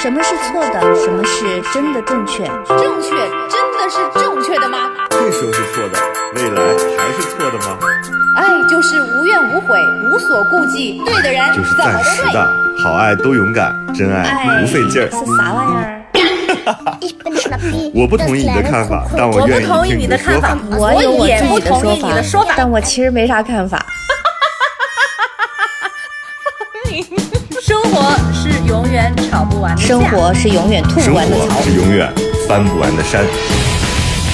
什么是错的？什么是真的正确？正确真的是正确的吗？这时候是错的，未来还是错的吗？爱就是无怨无悔，无所顾忌，对的人就是暂时。的，好爱都勇敢，真爱不费劲儿。是啥玩意儿？我不同意你的看法，但我我愿意不同意听你的看法的说法。，我有我也自己的不同意你的说法。但我其实没啥看法。是永远吵不完的架生活是永远吐生不完的槽活。是永远翻不完的山。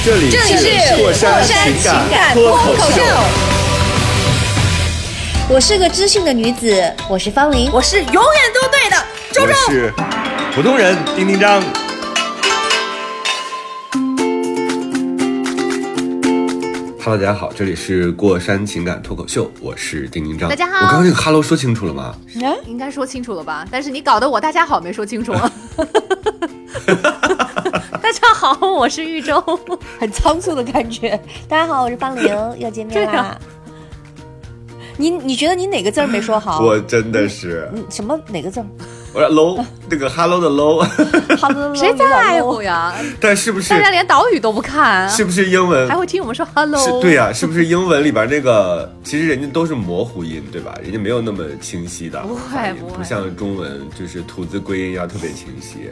这里这里是过山情情感脱口秀。我是个知性的女子，我是方玲。我是永远都对的，周我周。是普通人丁丁张。Hello，大家好，这里是过山情感脱口秀，我是丁丁张。大家好我刚刚那个 Hello 说清楚了吗？应该说清楚了吧？但是你搞得我大家好没说清楚。大家好，我是玉州。很仓促的感觉。大家好，我是方玲，又见面啦对啊。你你觉得你哪个字儿没说好？我真的是，嗯什么哪个字儿我说 low 那个 Hello 的喽谁在乎？呀？但是不是大家连岛屿都不看，是不是英文还会听我们说 hello？是对呀、是不是英文里边那个，其实人家都是模糊音，对吧？人家没有那么清晰的不会不会不像中文就是吐字归音要特别清晰。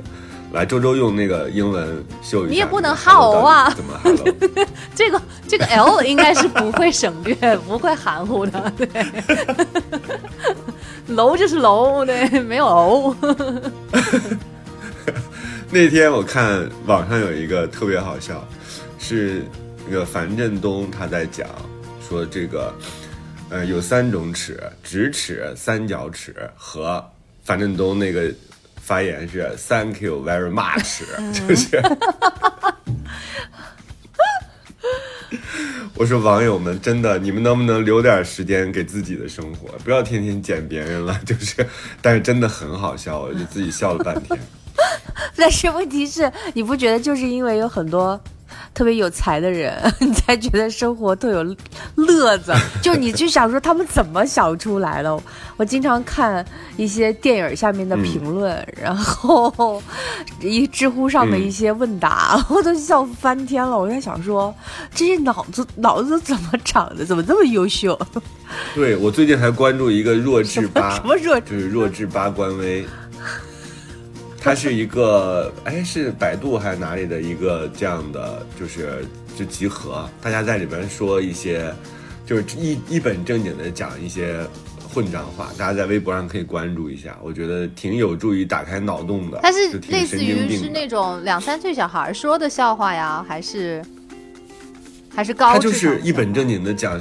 来，周周用那个英文秀一下，你也不能那个 hello 好啊怎么 hello？这个这个 L 应该是不会省略，不会含糊的。对，楼就是楼，对，没有楼。那天我看网上有一个特别好笑，是那个樊振东他在讲说这个，呃，有三种尺，直尺、三角尺和樊振东那个发言是 “Thank you very much”，就是。我说网友们，真的，你们能不能留点时间给自己的生活，不要天天捡别人了。就是，但是真的很好笑，我就自己笑了半天。但是问题是，你不觉得就是因为有很多特别有才的人，你才觉得生活特有乐子？就你就想说他们怎么想出来的？我经常看一些电影下面的评论，然后一知乎上的一些问答，我都笑翻天了。我在想说，这些脑子脑子怎么长的？怎么这么优秀？对我最近还关注一个弱智吧，什么弱就是弱智吧官微，它是一个哎是百度还是哪里的一个这样的，就是就集合，大家在里边说一些，就是一一本正经的讲一些混账话，大家在微博上可以关注一下，我觉得挺有助于打开脑洞的。它是类似于是那种两三岁小孩说的笑话呀，还是还是高他就是一本正经的讲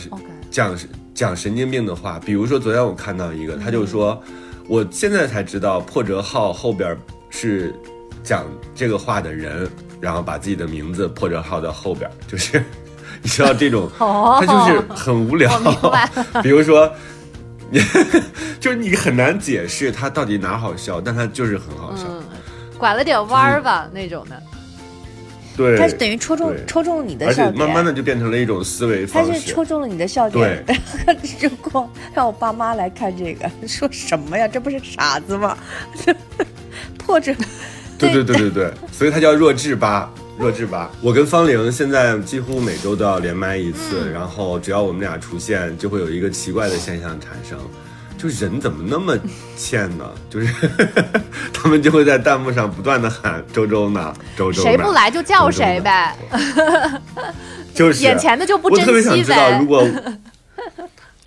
讲讲神经病的话，比如说昨天我看到一个，他就说，我现在才知道破折号后边是讲这个话的人，然后把自己的名字破折号的后边，就是 你知道这种，哦他就是很无聊我明白。比如说，你就是你很难解释他到底哪好笑，但他就是很好笑。嗯，拐了点弯儿吧那种的。对，他是等于戳中对戳中你的而且笑点，慢慢的就变成了一种思维他方式。是戳中了你的笑点。如果让我爸妈来看这个，说什么呀？这不是傻子吗？破着，对对对对对，所以它叫弱智吧，弱智吧。我跟方玲现在几乎每周都要连麦一次，然后只要我们俩出现，就会有一个奇怪的现象产生，就人怎么那么欠呢？就是 他们就会在弹幕上不断的喊周周呢，周周谁不来就叫谁呗，就是眼前的就不我特别想知道，如。果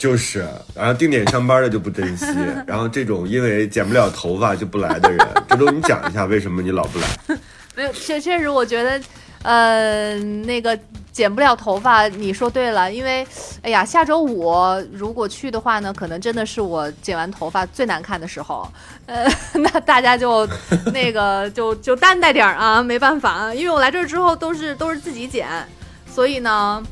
就是，然后定点上班的就不珍惜，然后这种因为剪不了头发就不来的人，这周，你讲一下为什么你老不来？没有，确确实，我觉得，呃，那个剪不了头发，你说对了，因为，哎呀，下周五如果去的话呢，可能真的是我剪完头发最难看的时候，呃，那大家就那个就就担待点啊，没办法，因为我来这儿之后都是都是自己剪，所以呢，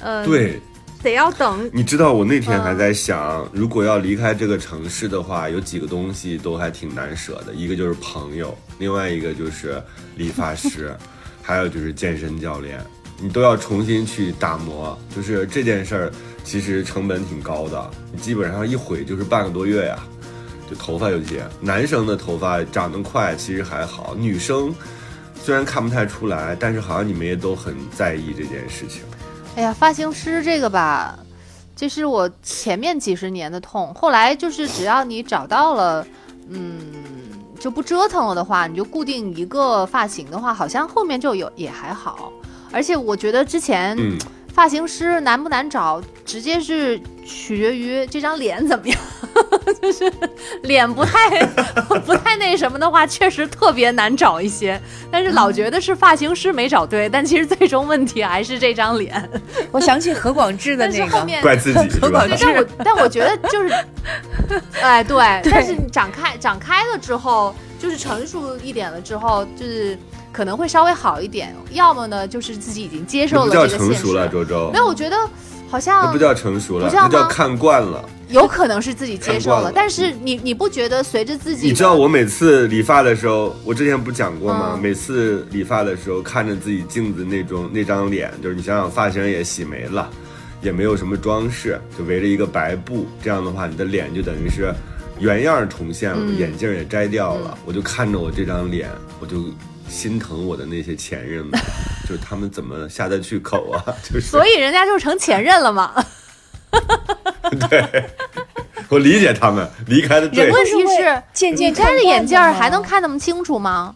嗯、对，得要等，你知道我那天还嗯在想，如果要离开这个城市的话，有几个东西都还挺难舍的，一个就是朋友，另外一个就是理发师，还有就是健身教练，你都要重新去打磨。就是这件事儿，其实成本挺高的，你基本上一毁就是半个多月呀。就头发有些，男生的头发长得快其实还好，女生虽然看不太出来，但是好像你们也都很在意这件事情。哎呀，发型师这个吧，这是我前面几十年的痛，后来就是只要你找到了，嗯，就不折腾了的话，你就固定一个发型的话，好像后面就有也还好。而且我觉得之前，发型师难不难找，直接是取决于这张脸怎么样。就是脸不太不太那什么的话，确实特别难找一些。但是老觉得是发型师没找对，但其实最终问题还是这张脸。我想起何广智的但是那个，后面怪自己是吧但我但我觉得就是，哎，对，但是你长开长开了之后，就是成熟一点了之后，就是可能会稍微好一点。要么呢，就是自己已经接受了这个现成熟了，周周没，有，我觉得好那像不叫成熟了，不叫那叫看惯了。有可能是自己接受了了，但是你你不觉得随着自己，你知道我每次理发的时候，我之前不讲过吗？嗯每次理发的时候，看着自己镜子那种那张脸，就是你想想，发型也洗没了，也没有什么装饰，就围着一个白布，这样的话，你的脸就等于是原样重现了，嗯眼镜也摘掉了。我就看着我这张脸，我就心疼我的那些前任们，就是他们怎么下得去口啊？就是所以人家就成前任了嘛。对我理解他们离开的对问。题是你摘了眼镜还能看看那么清楚吗？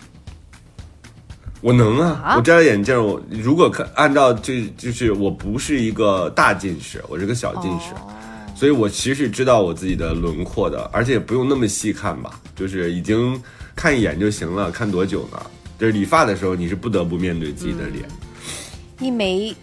我能啊，啊我摘了眼镜，我如果看按照这就是我不是一个大近视，我是个小近视，哦所以我其实知道我自己的轮廓的，而且不用那么细看吧，就是已经看一眼就行了，看多久呢？就是理发的时候，你是不得不面对自己的脸，一枚，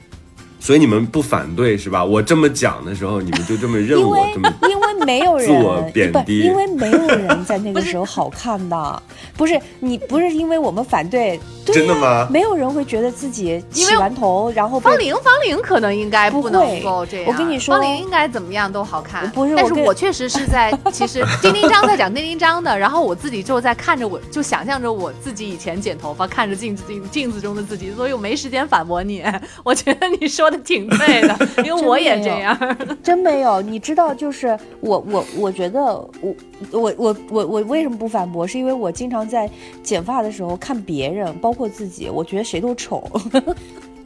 所以你们不反对是吧？我这么讲的时候，你们就这么认我这么。因为没有人自我贬不低因为没有人在那个时候好看的，不是你不是因为我们反对，真的吗没有人会觉得自己因为洗完头然后方玲，方玲可能应该不能够这样。我跟你说方玲应该怎么样都好看。不是但是我确实是在，其实丁丁张在讲丁丁张的，然后我自己就在看着我，就想象着我自己以前剪头发，看着镜子镜镜子中的自己，所以我没时间反驳你。我觉得你说的挺对的，因为我也这样。真没有，你知道，就是我我我觉得我我我我我为什么不反驳？是因为我经常在剪发的时候看别人，包括自己，我觉得谁都丑。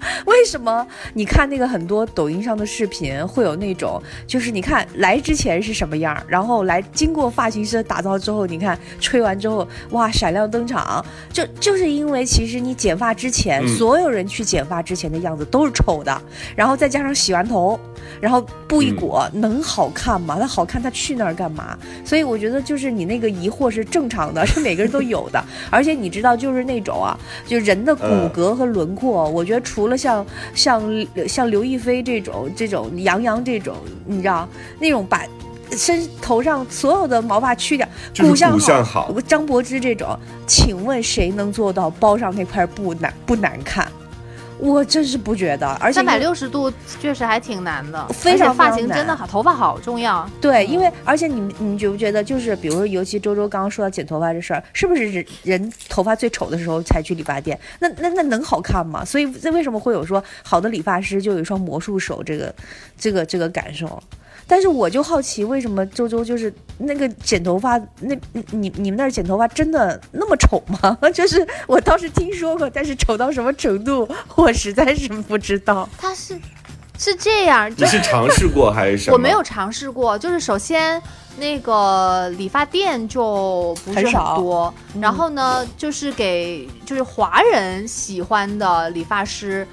为什么？你看那个很多抖音上的视频，会有那种，就是你看来之前是什么样，然后来经过发型师的打造之后，你看吹完之后，哇，闪亮登场。就就是因为其实你剪发之前，嗯所有人去剪发之前的样子都是丑的，然后再加上洗完头，然后布一裹，能好看吗？那好看，他去那儿干嘛？所以我觉得就是你那个疑惑是正常的，是每个人都有的。而且你知道，就是那种啊，就人的骨骼和轮廓，我觉得除了像像像刘亦菲这种这种杨洋这种，你知道那种把。身头上所有的毛发去掉，骨相好张柏芝这种，请问谁能做到包上那块布难不难看？我真是不觉得，而且三百六十度确实还挺难的，非常发型真的好，头发好重要。对，因为而且你你觉不觉得，就是比如说，尤其周周刚刚说到剪头发这事儿，是不是人人头发最丑的时候才去理发店？那那那能好看吗？所以这为什么会有说好的理发师就有一双魔术手这个这个这个感受？但是我就好奇，为什么周周就是那个剪头发，那你你们那儿剪头发真的那么丑吗？就是我倒是听说过，但是丑到什么程度，我实在是不知道。他是是这样，就你是尝试过还是什么？我没有尝试过，就是首先那个理发店就不是很多，嗯然后呢，就是给就是华人喜欢的理发师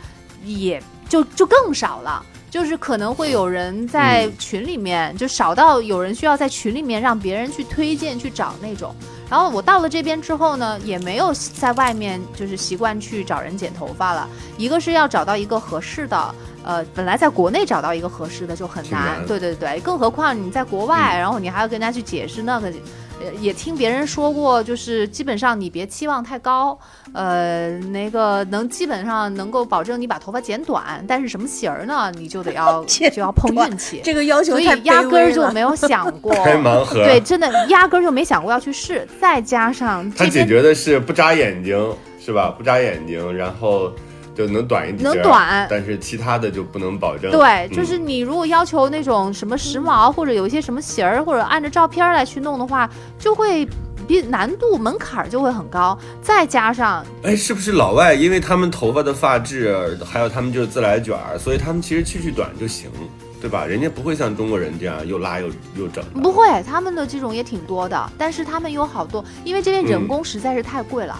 也就就更少了。就是可能会有人在嗯群里面，就少到有人需要在群里面让别人去推荐去找那种。然后我到了这边之后呢，也没有在外面就是习惯去找人剪头发了。一个是要找到一个合适的，呃，本来在国内找到一个合适的就很挺难对对对，更何况你在国外，然后你还要跟人家去解释那个。呃也听别人说过，就是基本上你别期望太高，呃，那个能基本上能够保证你把头发剪短，但是什么型儿呢，你就得要 就要碰运气，这个要求所以压根儿就没有想 过，开盲盒。对，，真的压根儿就没想过要去试，再加上他解决的是不扎眼睛，是吧？不扎眼睛，然后就能短一点，能短但是其他的就不能保证。对，嗯就是你如果要求那种什么时髦，或者有一些什么型儿，或者按照照片来去弄的话，就会比难度门槛儿就会很高。再加上哎，是不是老外因为他们头发的发质，还有他们就是自来卷儿，所以他们其实去去短就行，对吧？人家不会像中国人这样又拉又又整。不会，他们的这种也挺多的，但是他们有好多，因为这边人工实在是太贵了，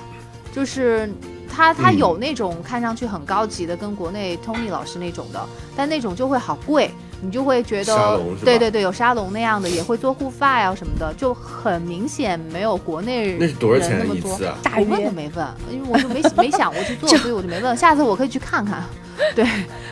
就是他他嗯有那种看上去很高级的，跟国内 Tony 老师那种的，但那种就会好贵，你就会觉得对对对，有沙龙那样的，也会做护发呀什么的，就很明显没有国内那是多少钱人那么多一次啊？大我问约都没问，因为我就没没想过去做，所以我就没问。下次我可以去看看。对，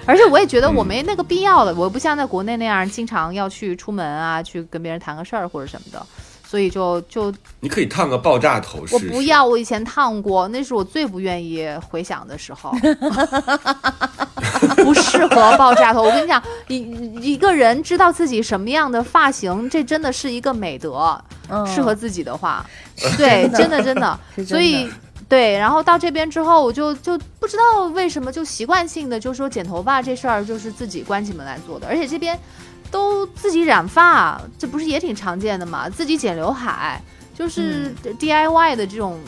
而且我也觉得我嗯没那个必要了，我不像在国内那样经常要去出门啊，去跟别人谈个事儿或者什么的，所以就就你可以烫个爆炸头试试。我不要，我以前烫过，那是我最不愿意回想的时候，不适合爆炸头。我跟你讲，一一个人知道自己什么样的发型，这真的是一个美德。嗯适合自己的话，对，真的真的，真的 所以。对，然后到这边之后，我就就不知道为什么就习惯性的就说剪头发这事儿就是自己关起门来做的，而且这边都自己染发，这不是也挺常见的嘛？自己剪刘海，就是嗯 DIY 的这种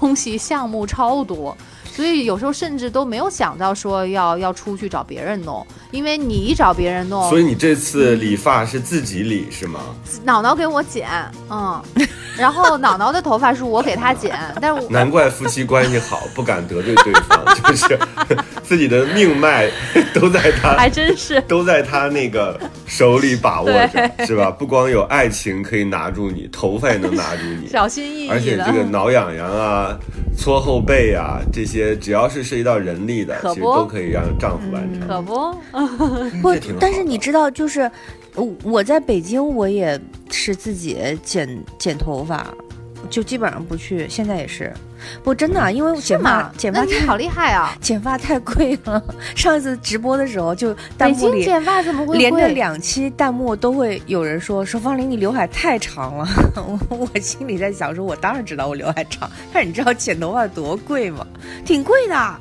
东西项目超多，所以有时候甚至都没有想到说要要出去找别人弄，因为你一找别人弄，所以你这次理发是自己理是吗？脑脑给我剪，嗯，然后脑脑的头发是我给他剪，但是我难怪夫妻关系好，不敢得罪对方，就是自己的命脉都在他还真是都在他那个手里把握着，是吧？不光有爱情可以拿住你，头发也能拿住你。小心翼翼的。而且这个挠痒痒啊、搓后背啊，这些只要是涉及到人力的，其实都可以让丈夫完成。可不，不但是你知道，就是我我在北京，我也是自己剪剪头发，就基本上不去，现在也是。不，真的啊，因为剪发嘛？剪发太好厉害啊！剪发太贵了。上一次直播的时候，就弹北幕里京剪发怎么会连着两期弹幕都会有人说说方玲你刘海太长了，我我心里在想说，我当然知道我刘海长，但是你知道剪头发多贵吗？挺贵的。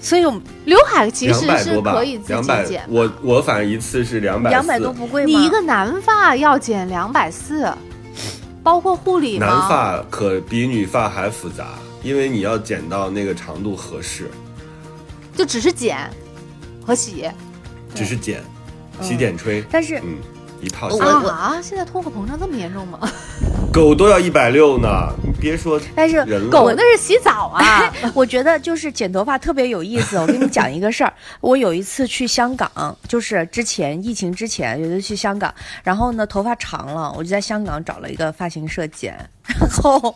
所以我刘海其实是百多吧可以，自两百己剪，。我我反正一次是两百两百多不贵吗？你一个男发要剪两百四，包括护理吗？男发可比女发还复杂，因为你要剪到那个长度合适，就只是剪和洗只是剪，嗯洗剪吹，但是嗯，一套我下来，啊！现在通货膨胀这么严重吗？狗都要一百六呢，你别说但是，狗那是洗澡啊！我觉得就是剪头发特别有意思。我跟你讲一个事儿，我有一次去香港，就是之前疫情之前有一次去香港，然后呢头发长了，我就在香港找了一个发型社剪，然后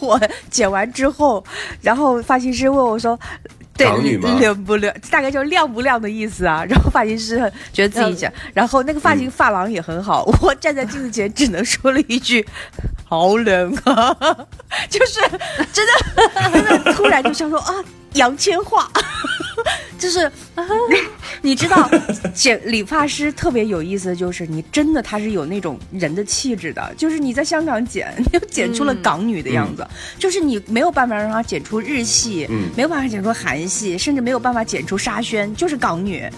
我剪完之后，然后发型师问我说。对亮不亮？大概就是亮不亮的意思啊。然后发型师觉得自己剪，然后那个发型发廊也很好。我站在镜子前只能说了一句：“好冷啊！” 就是真的真的 突然就想说啊，杨千嬅，就是你知道，剪理发师特别有意思的就是，你真的他是有那种人的气质的，就是你在香港剪，你就剪出了港女的样子，就是你没有办法让她剪出日系，嗯。没有办法剪出韩系，甚至没有办法剪出沙宣，就是港女。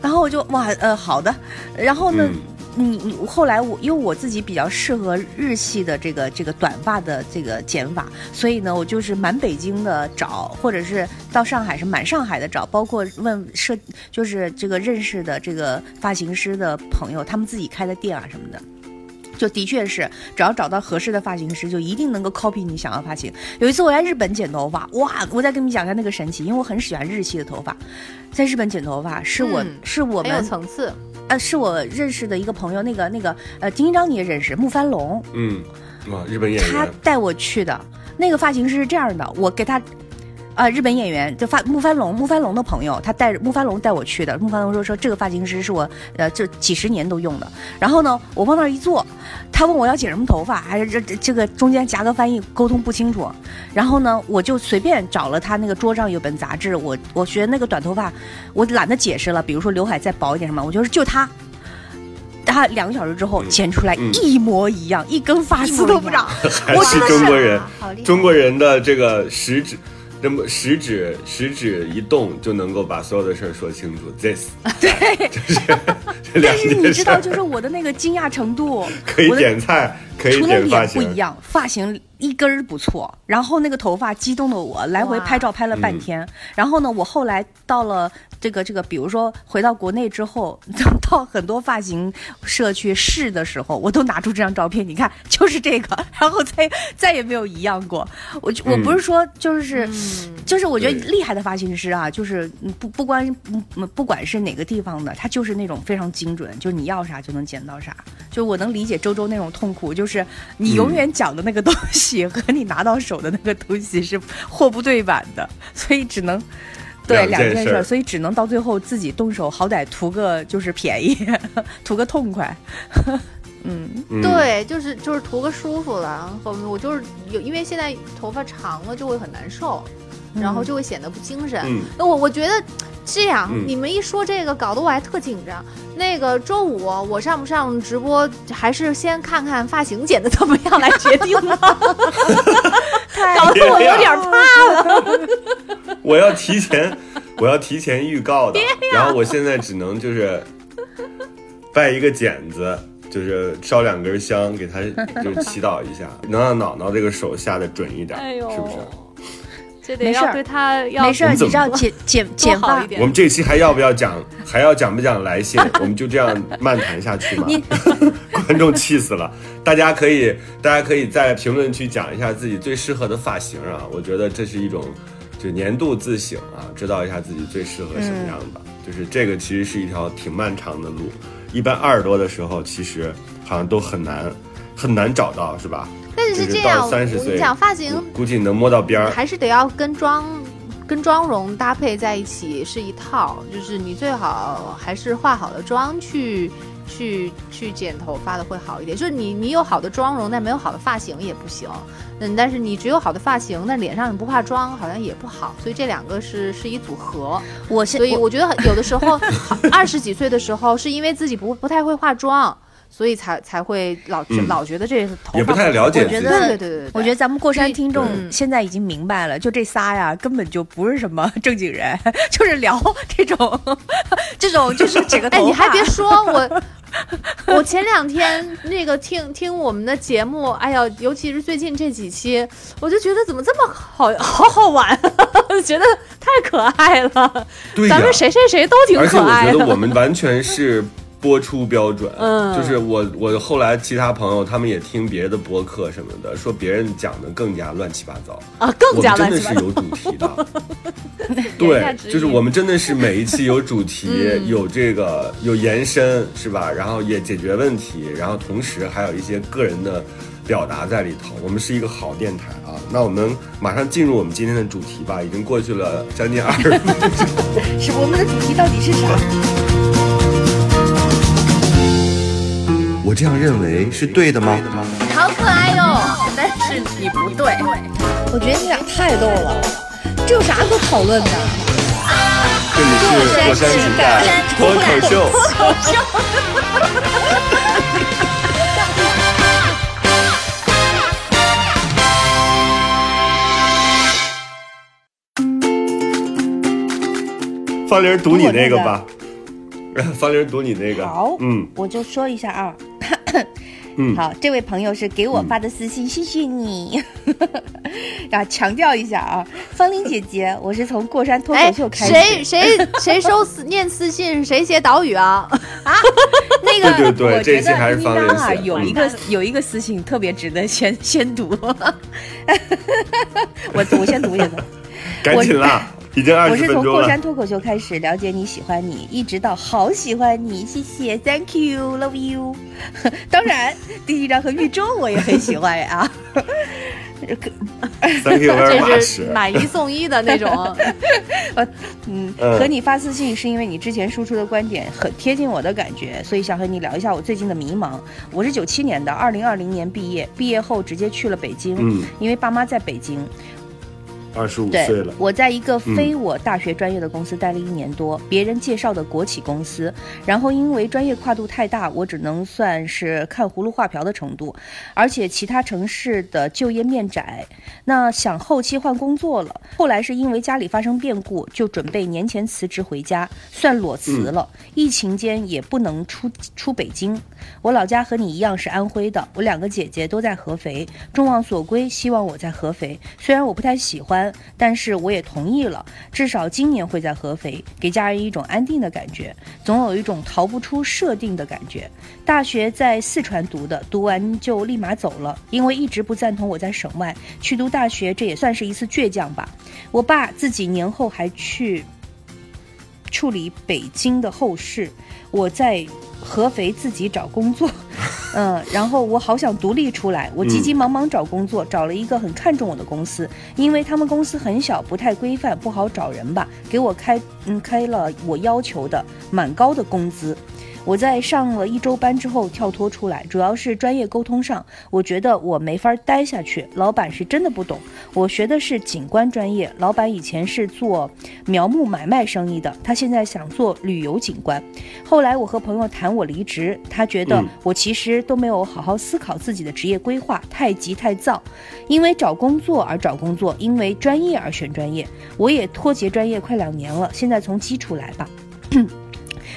然后我就哇呃好的，然后呢？嗯你你后来我因为我自己比较适合日系的这个这个短发的这个剪法，所以呢，我就是满北京的找，或者是到上海是满上海的找，包括问设就是这个认识的这个发型师的朋友，他们自己开的店啊什么的。就的确是，只要找到合适的发型师，就一定能够 copy 你想要发型。有一次我在日本剪头发，哇！我再跟你讲一下那个神奇，因为我很喜欢日系的头发，在日本剪头发是我、嗯是我很有们层次。呃，是我认识的一个朋友，那个那个呃，金章你也认识，木帆龙，嗯，哇，日本演员，他带我去的。那个发型师是这样的，我给他，呃，日本演员就发木帆龙，木帆龙的朋友，他带着木帆龙带我去的。木帆龙说说这个发型师是我呃这几十年都用的。然后呢，我往那儿一坐，他问我要剪什么头发，还是这这这个中间夹个翻译，沟通不清楚。然后呢，我就随便找了他那个桌上有本杂志，我我学那个短头发，我懒得解释了，比如说刘海再薄一点什么，我就是就他。他两个小时之后嗯剪出来嗯一模一样，一根发丝都不长。还是中国人，中国人的这个食指。那么食指食指一动就能够把所有的事儿说清楚。This 对，就是但是你知道，就是我的那个惊讶程度，可以点菜，可以除了脸不一，样，发型一根儿不错，然后那个头发激动的我来回拍照拍了半天，然后呢，我后来到了这个这个，比如说回到国内之后，到很多发型社去试的时候，我都拿出这张照片，你看就是这个，然后再再也没有一样过。我就我不是说就是。就是我觉得厉害的发型师啊，就是嗯不不光嗯嗯不管是哪个地方的，他就是那种非常精准，就是你要啥就能剪到啥。就我能理解周周那种痛苦，就是你永远讲的那个东西和你拿到手的那个东西是货不对版的，所以只能。对两件事所以只能到最后自己动手，好歹图个就是便宜，图个痛快。嗯，嗯，对，就是就是图个舒服了。我我就是有，因为现在头发长了就会很难受，然后就会显得不精神。嗯那我我觉得这样，嗯你们一说这个，搞得我还特紧张。那个周五我上不上直播，还是先看看发型剪的怎么样来决定吧。搞得我有点怕了。我要提前，我要提前预告的。然后我现在只能就是拜一个剪子，就是烧两根香，给他就是祈祷一下，能让脑脑这个手下的准一点，哎呦，是不是？这得没事儿要对他要没事儿，你知道剪剪剪好一，点我们这期还要不要讲？还要讲不讲来信？我们就这样漫谈下去吗？你 观众气死了！大家可以，大家可以在评论区讲一下自己最适合的发型啊！我觉得这是一种，就年度自省啊，知道一下自己最适合什么样的。就是这个其实是一条挺漫长的路，一般二十多的时候，其实好像都很难很难找到，是吧？但是是这样，三十岁，我跟你讲，发型估计能摸到边儿。还是得要跟妆跟妆容搭配在一起是一套，就是你最好还是化好了妆去去去剪头发的会好一点。就是你你有好的妆容，但没有好的发型也不行。嗯，但是你只有好的发型，但脸上你不化妆好像也不好，所以这两个是是一组合。我现所以我我觉得很有的时候，二十几岁的时候是因为自己不不太会化妆，所以才才会老、嗯老觉得这头发也不太了解我觉得对对对对对，我觉得咱们过山听众嗯现在已经明白了，就这仨呀，根本就不是什么正经人，就是聊这种 这种就是剪个哎，头发。你还别说，我 我前两天那个听听我们的节目，哎呀，尤其是最近这几期，我就觉得怎么这么好好好玩，觉得太可爱了。对呀咱们谁谁谁都挺而且我可爱的。觉得我们完全是播出标准，嗯就是我我后来其他朋友他们也听别的播客什么的，说别人讲的更加乱七八糟，啊，更加我们乱七八糟。真的是有主题的，对，就是我们真的是每一期有主题，嗯有这个有延伸，是吧？然后也解决问题，然后同时还有一些个人的表达在里头。我们是一个好电台啊！那我们马上进入我们今天的主题吧，已经过去了将近二十分钟。是我们的主题到底是啥？我这样认为是对的吗？好可爱哟、但是你不对。我觉得你俩太逗了，这有啥可讨论的？这里是火山情感脱口秀。方玲读你那个吧，方玲读你那个。好嗯我就说一下啊。嗯，好，这位朋友是给我发的私信，谢谢你。要强调一下啊，方玲姐姐，我是从过山脱口哎秀，开始。谁谁 谁收私念私信，谁写导语啊？啊那个，对对对我这期觉得还是方玲啊，有一个有一个私信特别值得先先读。我我先读一下。赶紧啦，已经二我是从过十分钟了。山脱口秀开始了解你喜欢你，一直到好喜欢你，谢谢，Thank you，Love you。当然，第一张和玉州我也很喜欢啊。Thank you very 这是。买一送一的那种。嗯，嗯和你发私信是因为你之前输出的观点很贴近我的感觉，所以想和你聊一下我最近的迷茫。我是九七年的，二零二零年毕业，毕业后直接去了北京，嗯因为爸妈在北京。二十五岁了，，我在一个非我大学专业的公司待了一年多，别人介绍的国企公司，然后因为专业跨度太大，我只能算是看葫芦画瓢的程度，而且其他城市的就业面窄。那想后期换工作了，后来是因为家里发生变故，就准备年前辞职回家，算裸辞了。疫情间也不能出出北京，我老家和你一样是安徽的，我两个姐姐都在合肥，众望所归，希望我在合肥。虽然我不太喜欢，但是我也同意了，至少今年会在合肥，给家人一种安定的感觉，总有一种逃不出设定的感觉。大学在四川读的，读完就立马走了，因为一直不赞同我在省外去读大学，这也算是一次倔强吧。我爸自己年后还去处理北京的后事，我在合肥自己找工作，嗯，然后我好想独立出来，我急急忙忙找工作，找了一个很看重我的公司，因为他们公司很小，不太规范，不好找人吧，给我开嗯开了我要求的蛮高的工资。我在上了一周班之后跳脱出来，主要是专业沟通上，我觉得我没法待下去。老板是真的不懂，我学的是景观专业，老板以前是做苗木买卖生意的，他现在想做旅游景观。后来我和朋友谈我离职，他觉得嗯我其实都没有好好思考自己的职业规划，太急太躁，因为找工作而找工作，因为专业而选专业。我也脱节专业快两年了，现在从基础来吧。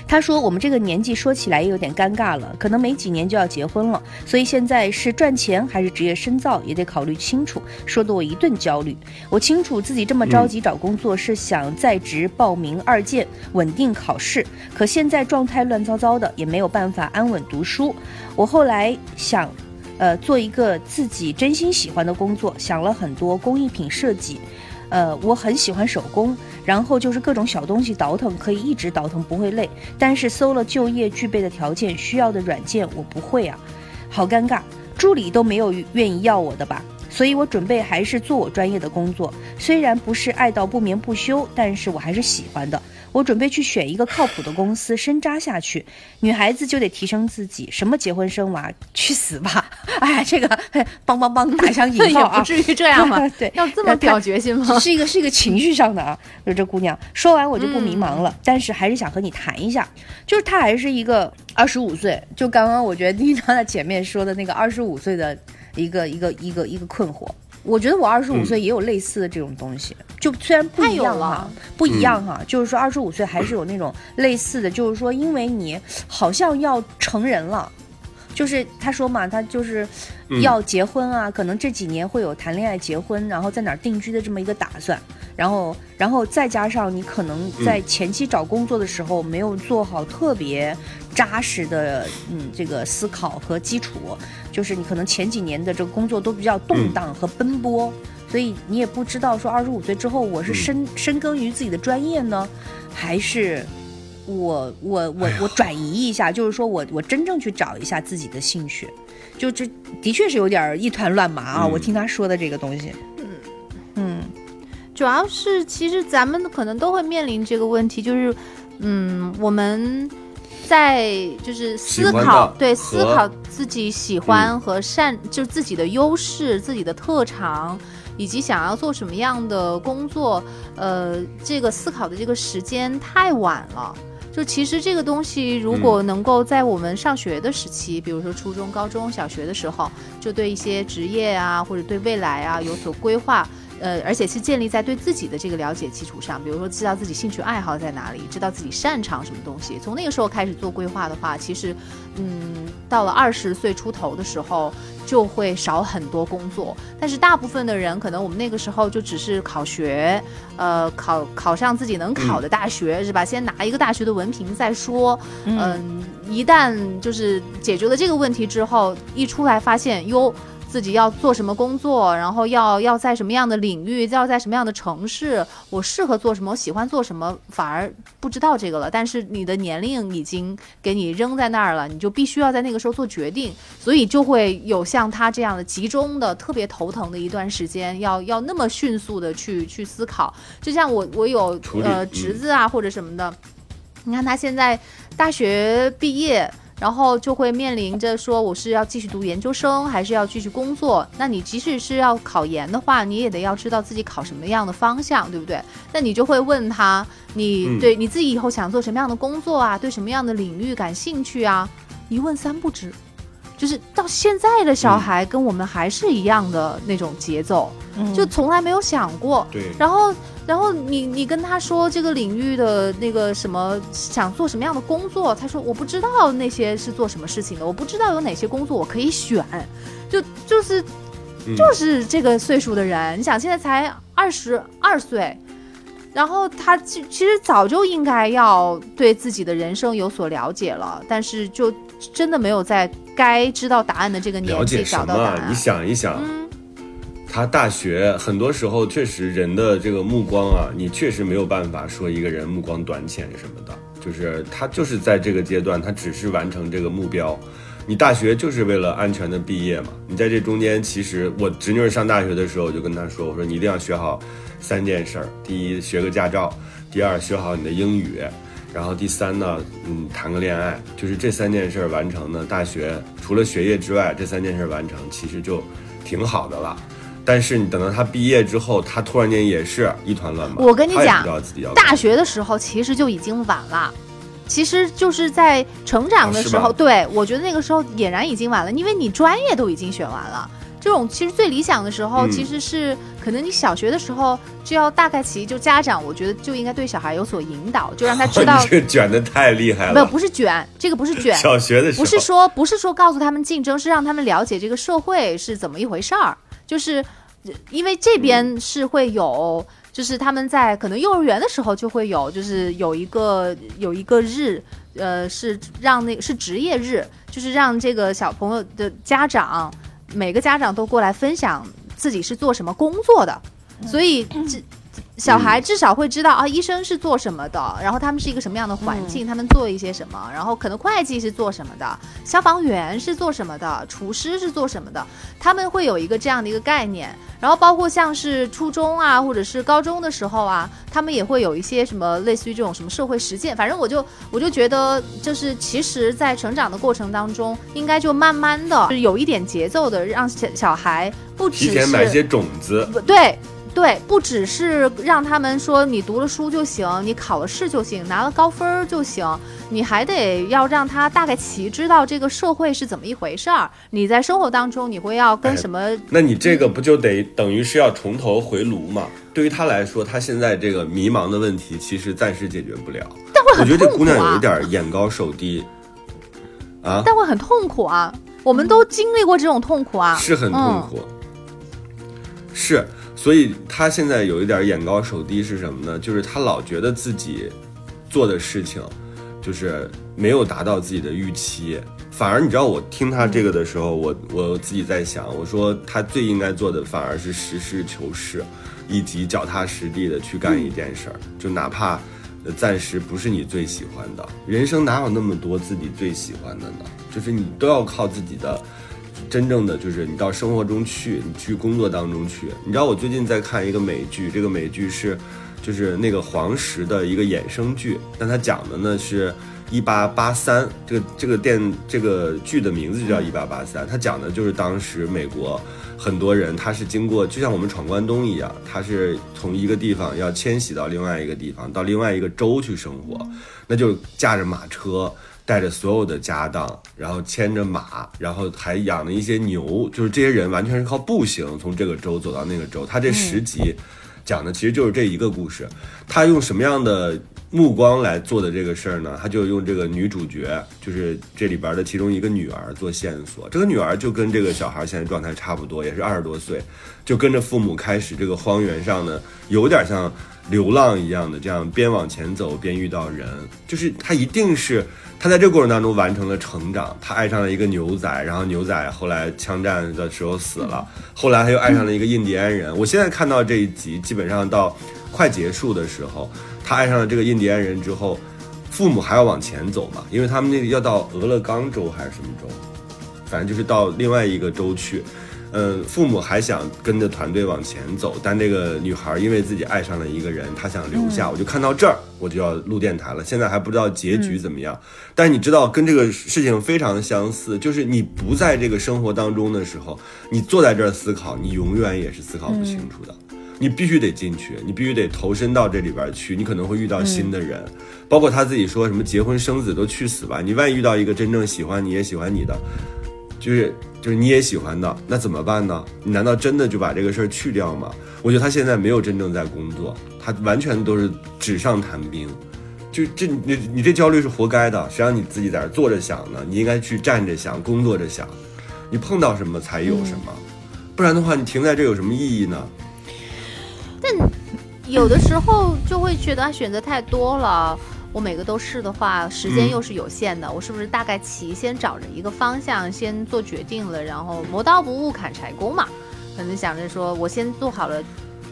他说：“我们这个年纪说起来也有点尴尬了，可能没几年就要结婚了，所以现在是赚钱还是职业深造也得考虑清楚。”说得我一顿焦虑。我清楚自己这么着急找工作是想在职报名二建，稳定考试，可现在状态乱糟糟的，也没有办法安稳读书。我后来想。呃，做一个自己真心喜欢的工作，想了很多工艺品设计，呃，我很喜欢手工，然后就是各种小东西倒腾，可以一直倒腾不会累。但是搜了就业具备的条件，需要的软件我不会啊，好尴尬，助理都没有愿意要我的吧。所以我准备还是做我专业的工作，虽然不是爱到不眠不休，但是我还是喜欢的。我准备去选一个靠谱的公司深扎下去。女孩子就得提升自己，什么结婚生娃，去死吧！哎呀，这个梆梆梆打上引号也啊不，至于这样吧？对，要这么表决心吗？是一个是一个情绪上的啊，就这姑娘说完我就不迷茫了，但是还是想和你谈一下，就是她还是一个二十五岁，就刚刚我觉得丁章在前面说的那个二十五岁的一个一个一个一个困惑。我觉得我二十五岁也有类似的这种东西，就虽然不一样哈，不一样哈，就是说二十五岁还是有那种类似的，就是说因为你好像要成人了，就是他说嘛，他就是嗯。要结婚啊，可能这几年会有谈恋爱、结婚，然后在哪儿定居的这么一个打算，然后，然后再加上你可能在前期找工作的时候没有做好特别扎实的嗯这个思考和基础，就是你可能前几年的这个工作都比较动荡和奔波。所以你也不知道说二十五岁之后我是深、深耕于自己的专业呢，还是我我我我转移一下，就是说我我真正去找一下自己的兴趣，就这的确是有点儿一团乱麻啊！嗯。我听他说的这个东西，嗯。嗯。主要是其实咱们可能都会面临这个问题，就是，嗯，我们在就是思考对思考自己喜欢和善，就是自己的优势、自己的特长，以及想要做什么样的工作，呃，这个思考的这个时间太晚了。就其实这个东西，如果能够在我们上学的时期，比如说初中、高中小学的时候，就对一些职业啊，或者对未来啊有所规划，呃，而且是建立在对自己的这个了解基础上，比如说知道自己兴趣爱好在哪里，知道自己擅长什么东西，从那个时候开始做规划的话，其实，嗯，到了二十岁出头的时候，就会少很多工作。但是大部分的人，可能我们那个时候就只是考学，呃，考考上自己能考的大学，是吧？先拿一个大学的文凭再说。嗯，一旦就是解决了这个问题之后，一出来发现哟。自己要做什么工作，然后要要在什么样的领域，要在什么样的城市，我适合做什么，我喜欢做什么，反而不知道这个了。但是你的年龄已经给你扔在那儿了，你就必须要在那个时候做决定，所以就会有像他这样的集中的、特别头疼的一段时间，要要那么迅速的去去思考。就像我我有呃嗯侄子啊或者什么的，你看他现在大学毕业。然后就会面临着说我是要继续读研究生，还是要继续工作。那你即使是要考研的话，你也得要知道自己考什么样的方向，对不对？那你就会问他，你嗯对你自己以后想做什么样的工作啊？对什么样的领域感兴趣啊？一问三不知。就是到现在的小孩跟我们还是一样的那种节奏，嗯就从来没有想过，对，然后，然后你你跟他说这个领域的那个什么想做什么样的工作，他说我不知道那些是做什么事情的，我不知道有哪些工作我可以选，就就是嗯就是这个岁数的人，你想现在才二十二岁。然后他其其实早就应该要对自己的人生有所了解了，但是就真的没有在该知道答案的这个年纪找到答案。啊？你想一想，嗯，他大学很多时候确实人的这个目光啊，你确实没有办法说一个人目光短浅什么的，就是他就是在这个阶段，他只是完成这个目标。你大学就是为了安全的毕业嘛？你在这中间，其实我侄女儿上大学的时候，我就跟她说，我说你一定要学好三件事儿：第一，学个驾照；第二，学好你的英语；然后第三呢，嗯，谈个恋爱。就是这三件事儿完成呢，大学除了学业之外，这三件事儿完成，其实就挺好的了。但是你等到他毕业之后，他突然间也是一团乱麻。我跟你讲大学的时候其实就已经晚了。其实就是在成长的时候，啊对我觉得那个时候俨然已经晚了，因为你专业都已经选完了。这种其实最理想的时候，嗯其实是可能你小学的时候就要大概其就家长，我觉得就应该对小孩有所引导，就让他 知道，这个卷的太厉害了。没有不是卷，这个不是卷，小学的时候不是说不是说告诉他们竞争，是让他们了解这个社会是怎么一回事儿。就是因为这边是会有，就是他们在可能幼儿园的时候就会有，就是有一个有一个日，呃，是让那个是职业日，就是让这个小朋友的家长每个家长都过来分享自己是做什么工作的，所以这。小孩至少会知道啊，医生是做什么的，然后他们是一个什么样的环境，他们做一些什么，然后可能会计是做什么的，消防员是做什么的，厨师是做什么的，他们会有一个这样的一个概念。然后包括像是初中啊，或者是高中的时候啊，他们也会有一些什么类似于这种什么社会实践。反正我就我就觉得，就是其实，在成长的过程当中，应该就慢慢的有一点节奏的，让小小孩不只提是前买些种子，不对对，不只是让他们说你读了书就行，你考了试就行，拿了高分儿就行，你还得要让他大概其知道这个社会是怎么一回事儿。你在生活当中你会要跟哎什么？那你这个不就得等于是要从头回炉嘛？对于他来说，他现在这个迷茫的问题，其实暂时解决不了。但会很我觉得这姑娘有一，点眼高手低，啊，但会很痛苦啊。我们都经历过这种痛苦啊，是很痛苦。是，所以他现在有一点眼高手低是什么呢？就是他老觉得自己做的事情就是没有达到自己的预期。反而你知道，我听他这个的时候，我我自己在想，我说他最应该做的反而是实事求是，以及脚踏实地的去干一件事儿，就哪怕暂时不是你最喜欢的。人生哪有那么多自己最喜欢的呢？就是你都要靠自己的。真正的就是你到生活中去，你去工作当中去。你知道我最近在看一个美剧，这个美剧是就是那个黄石的一个衍生剧，但它讲的呢是一八八三，这个这个电这个剧的名字就叫一八八三，它讲的就是当时美国很多人他是经过就像我们闯关东一样，他是从一个地方要迁徙到另外一个地方，到另外一个州去生活，那就驾着马车。带着所有的家当，然后牵着马，然后还养了一些牛，就是这些人完全是靠步行从这个州走到那个州。他这十集讲的其实就是这一个故事，他用什么样的目光来做的这个事儿呢？他就用这个女主角，就是这里边的其中一个女儿做线索。这个女儿就跟这个小孩现在状态差不多，也是二十多岁，就跟着父母开始这个荒原上呢，有点像流浪一样的，这样边往前走边遇到人，就是他一定是。他在这个过程当中完成了成长，他爱上了一个牛仔，然后牛仔后来枪战的时候死了，后来他又爱上了一个印第安人。我现在看到这一集，基本上到快结束的时候，他爱上了这个印第安人之后，父母还要往前走嘛，因为他们那个要到俄勒冈州还是什么州，反正就是到另外一个州去。嗯，父母还想跟着团队往前走，但这个女孩因为自己爱上了一个人，她想留下。我就看到这儿，我就要录电台了。现在还不知道结局怎么样，但你知道，跟这个事情非常相似，就是你不在这个生活当中的时候，你坐在这儿思考，你永远也是思考不清楚的。你必须得进去，你必须得投身到这里边去，你可能会遇到新的人，包括他自己说什么结婚生子都去死吧。你万一遇到一个真正喜欢你也喜欢你的，就是就是你也喜欢的，那怎么办呢？你难道真的就把这个事儿去掉吗？我觉得他现在没有真正在工作，他完全都是纸上谈兵。就这你你这焦虑是活该的，谁让你自己在这坐着想呢？你应该去站着想，工作着想，你碰到什么才有什么，不然的话你停在这有什么意义呢？但有的时候就会觉得选择太多了，我每个都试的话，时间又是有限的，我是不是大概齐先找着一个方向，先做决定了，然后磨刀不误砍柴工嘛？可能想着说我先做好了，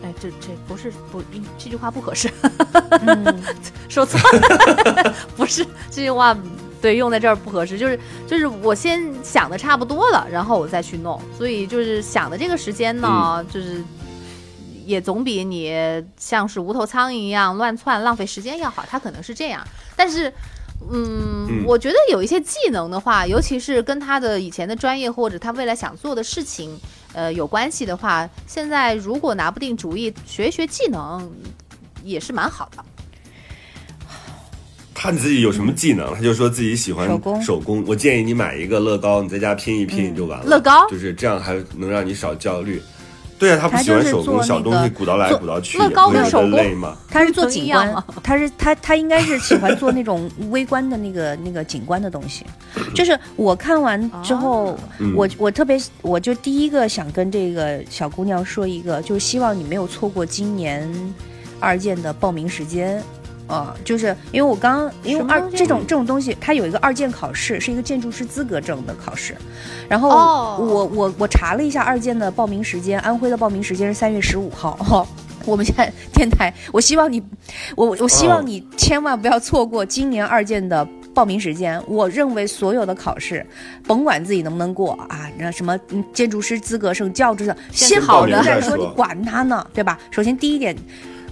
哎，这这不是不这句话不合适，说错了，不是这句话对用在这儿不合适，就是就是我先想的差不多了，然后我再去弄，所以就是想的这个时间呢，就是。也总比你像是无头苍蝇一样乱窜浪费时间要好，他可能是这样。但是，嗯，我觉得有一些技能的话，尤其是跟他的以前的专业或者他未来想做的事情，呃，有关系的话，现在如果拿不定主意，学一学技能也是蛮好的。他自己有什么技能，他就说自己喜欢手工。手工，我建议你买一个乐高，你在家拼一拼就完了。乐高就是这样，还能让你少焦虑。对啊，他不喜欢手工小东西，鼓捣来鼓捣去，乐高跟手工他是做景观，他是他他应该是喜欢做那种微观的那个那个景观的东西。就是我看完之后，我我特别我就第一个想跟这个小姑娘说一个，就是希望你没有错过今年二建的报名时间。呃，就是因为我刚因为二这种这种东西，它有一个二建考试，是一个建筑师资格证的考试。然后我我我查了一下二建的报名时间，安徽的报名时间是三月十五号。我们现在电台，我希望你，我我希望你千万不要错过今年二建的报名时间。我认为所有的考试，甭管自己能不能过啊，那什么建筑师资格证、教职证，先考着再说，你管他呢，对吧？首先第一点。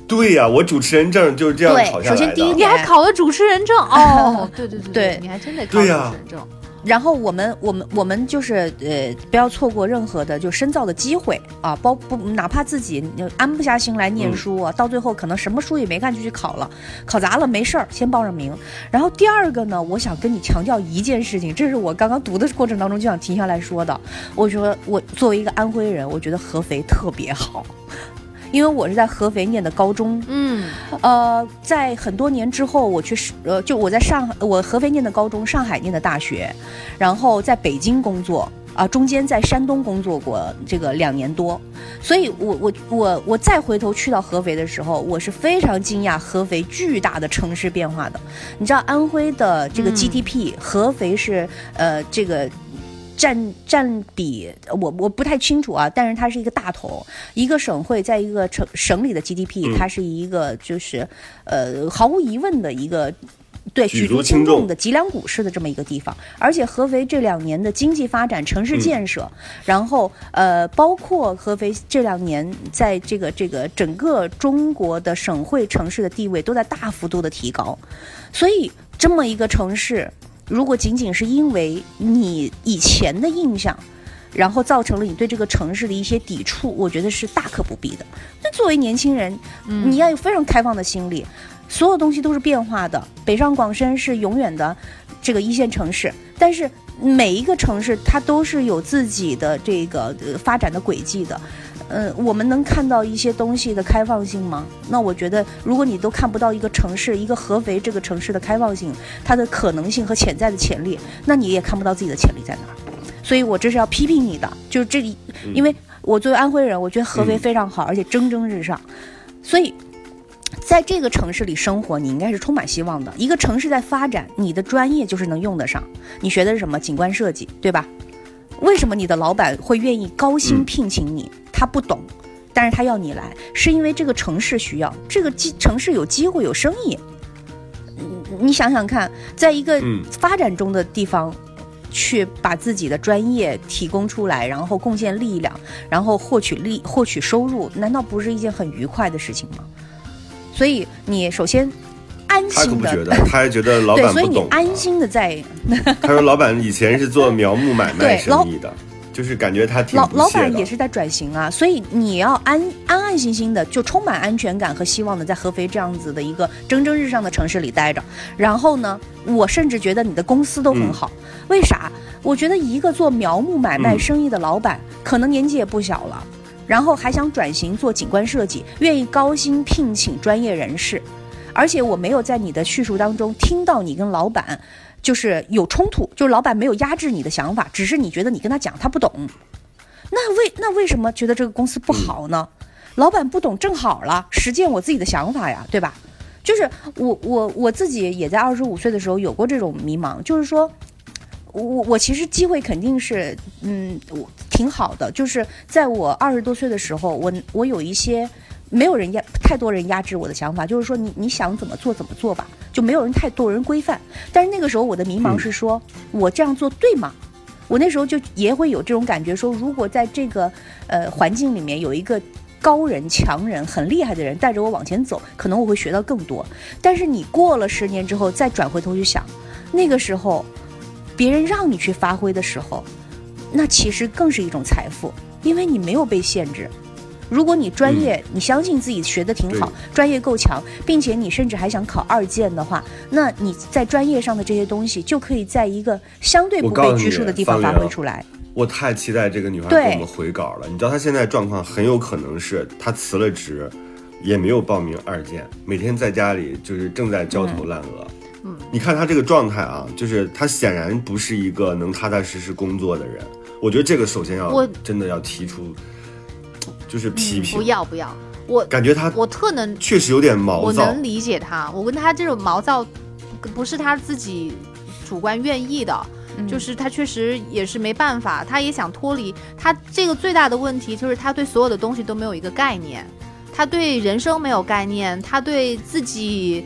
对呀，我主持人证就是这样考下来的。首先，第一，你还考了主持人证哦。对对对对，你还真得考主持人证。然后我们我们我们就是呃，不要错过任何的就深造的机会啊，包不哪怕自己安不下心来念书啊，到最后可能什么书也没看就去考了，考砸了没事儿，先报上名。然后第二个呢，我想跟你强调一件事情，这是我刚刚读的过程当中就想停下来说的。我说我作为一个安徽人，我觉得合肥特别好。因为我是在合肥念的高中，嗯，呃，在很多年之后，我去呃，就我在上海，我合肥念的高中，上海念的大学，然后在北京工作，啊，中间在山东工作过这个两年多，所以我我我我再回头去到合肥的时候，我是非常惊讶合肥巨大的城市变化的。你知道安徽的这个 GDP，合肥是呃这个。占占比我我不太清楚啊，但是它是一个大头，一个省会在一个城省里的 GDP，它是一个就是，呃，毫无疑问的一个，对举足轻重的脊梁骨式的这么一个地方。而且合肥这两年的经济发展、城市建设，然后呃，包括合肥这两年在这个这个整个中国的省会城市的地位都在大幅度的提高，所以这么一个城市。如果仅仅是因为你以前的印象，然后造成了你对这个城市的一些抵触，我觉得是大可不必的。那作为年轻人，你要有非常开放的心理，所有东西都是变化的。北上广深是永远的这个一线城市，但是每一个城市它都是有自己的这个发展的轨迹的。嗯，我们能看到一些东西的开放性吗？那我觉得，如果你都看不到一个城市，一个合肥这个城市的开放性，它的可能性和潜在的潜力，那你也看不到自己的潜力在哪儿。所以我这是要批评你的，就是这里，因为我作为安徽人，我觉得合肥非常好，而且蒸蒸日上。所以，在这个城市里生活，你应该是充满希望的。一个城市在发展，你的专业就是能用得上。你学的是什么？景观设计，对吧？为什么你的老板会愿意高薪聘请你？他不懂，但是他要你来，是因为这个城市需要，这个机城市有机会有生意。你想想看，在一个发展中的地方，去把自己的专业提供出来，然后贡献力量，然后获取利获取收入，难道不是一件很愉快的事情吗？所以你首先安他可。不觉得，他还觉得老对，所以你板不懂。啊安心的在 他说老板以前是做苗木买卖生意的，就是感觉他挺老老板也是在转型啊，所以你要安安安心心的，就充满安全感和希望的，在合肥这样子的一个蒸蒸日上的城市里待着。然后呢，我甚至觉得你的公司都很好，为啥？我觉得一个做苗木买卖嗯生意的老板，可能年纪也不小了，然后还想转型做景观设计，愿意高薪聘请专业人士。而且我没有在你的叙述当中听到你跟老板就是有冲突，就是老板没有压制你的想法，只是你觉得你跟他讲他不懂。那为那为什么觉得这个公司不好呢？老板不懂正好了，实践我自己的想法呀，对吧？就是我我我自己也在二十五岁的时候有过这种迷茫，就是说，我我其实机会肯定是嗯我挺好的，就是在我二十多岁的时候，我我有一些没有人压太多人压制我的想法，就是说你你想怎么做怎么做吧，就没有人太多人规范。但是那个时候我的迷茫是说，我这样做对吗？我那时候就也会有这种感觉，说如果在这个呃环境里面有一个高人、强人、很厉害的人带着我往前走，可能我会学到更多。但是你过了十年之后，再转回头去想，那个时候别人让你去发挥的时候，那其实更是一种财富，因为你没有被限制。如果你专业，你相信自己学的挺好，专业够强，并且你甚至还想考二建的话，那你在专业上的这些东西就可以在一个相对不被拘束的地方发挥出来。我太期待这个女孩对给我们回稿了。你知道她现在状况很有可能是她辞了职，也没有报名二建，每天在家里就是正在焦头烂额。嗯，你看她这个状态啊，就是她显然不是一个能踏踏实实工作的人。我觉得这个首先要真的要提出，就是批评。不要不要，我感觉他我特能确实有点毛躁。我能理解他，我跟他这种毛躁，不是他自己主观愿意的，嗯就是他确实也是没办法，他也想脱离。他这个最大的问题就是他对所有的东西都没有一个概念，他对人生没有概念，他对自己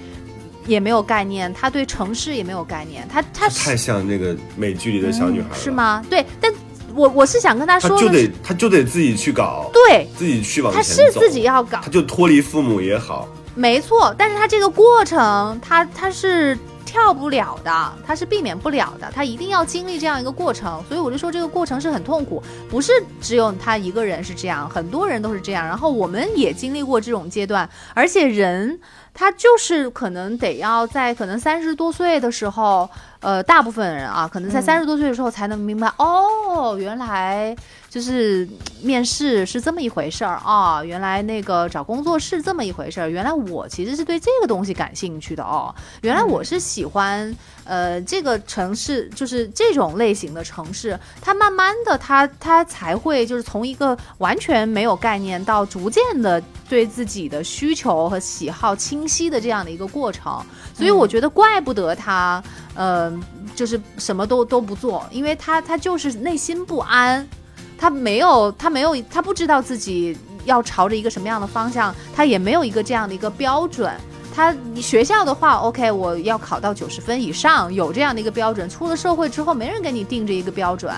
也没有概念，他对城市也没有概念，他他太像那个美剧里的小女孩了，是？吗？对，但我我是想跟他说的是，得他就得自己去搞，对，自己去往他前走。是自己要搞他，就脱离父母也好，没错，但是他这个过程，他他是跳不了的，他是避免不了的，他一定要经历这样一个过程。所以我就说这个过程是很痛苦，不是只有他一个人是这样，很多人都是这样。然后我们也经历过这种阶段，而且人他就是可能得要在可能三十多岁的时候，呃，大部分人啊，可能在嗯。三十多岁的时候才能明白，哦，原来就是面试是这么一回事儿啊，原来那个找工作是这么一回事儿，原来我其实是对这个东西感兴趣的哦，原来我是喜欢呃这个城市，就是这种类型的城市，它慢慢的它它才会就是从一个完全没有概念到逐渐的对自己的需求和喜好清晰的这样的一个过程，所以我觉得怪不得他呃就是什么都都不做，因为他他就是内心不安。他没有，他没有，他不知道自己要朝着一个什么样的方向，他也没有一个这样的一个标准。他学校的话，OK，我要考到九十分以上，有这样的一个标准。出了社会之后，没人给你定这一个标准，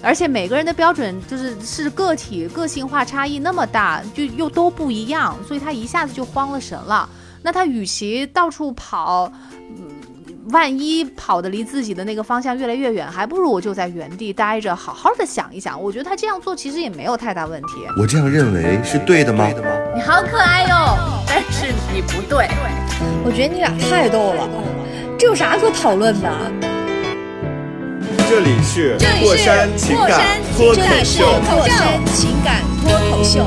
而且每个人的标准就是是个体个性化差异那么大，就又都不一样，所以他一下子就慌了神了。那他与其到处跑，嗯万一跑的离自己的那个方向越来越远，还不如我就在原地待着，好好的想一想。我觉得他这样做其实也没有太大问题。我这样认为是对的吗？你好可爱哟、但是你不对。我觉得你俩太逗了，这有啥可讨论的？这里是过山情感脱口秀，过山情感脱口秀。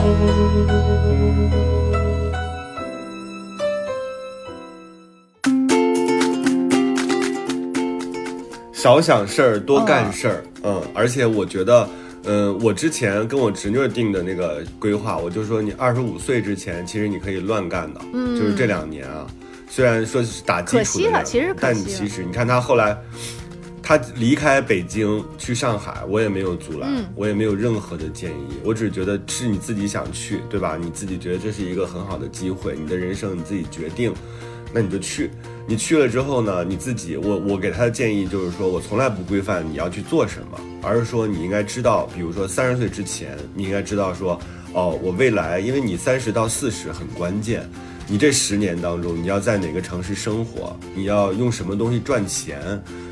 少想事儿多干事儿。嗯，而且我觉得，嗯，我之前跟我侄女儿定的那个规划，我就说你二十五岁之前，其实你可以乱干的，嗯，就是这两年啊，虽然说是打基可惜了其实可但惜了其实你看他后来。他离开北京去上海，我也没有阻拦，嗯我也没有任何的建议，我只是觉得是你自己想去，对吧？你自己觉得这是一个很好的机会，你的人生你自己决定。那你就去。你去了之后呢，你自己，我我给他的建议就是说，我从来不规范你要去做什么，而是说你应该知道，比如说三十岁之前，你应该知道说，哦，我未来，因为你三十到四十很关键，你这十年当中你要在哪个城市生活，你要用什么东西赚钱，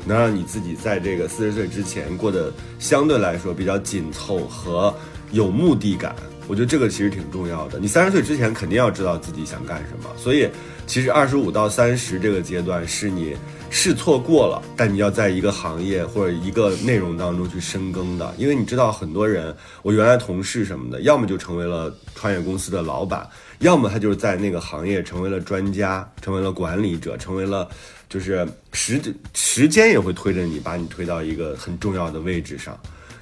能让你自己在这个四十岁之前过得相对来说比较紧凑和有目的感。我觉得这个其实挺重要的。你三十岁之前肯定要知道自己想干什么，所以其实二十五到三十这个阶段是你试错过了，但你要在一个行业或者一个内容当中去深耕的。因为你知道很多人，我原来同事什么的，要么就成为了创业公司的老板，要么他就是在那个行业成为了专家，成为了管理者，成为了就是时时间也会推着你，把你推到一个很重要的位置上。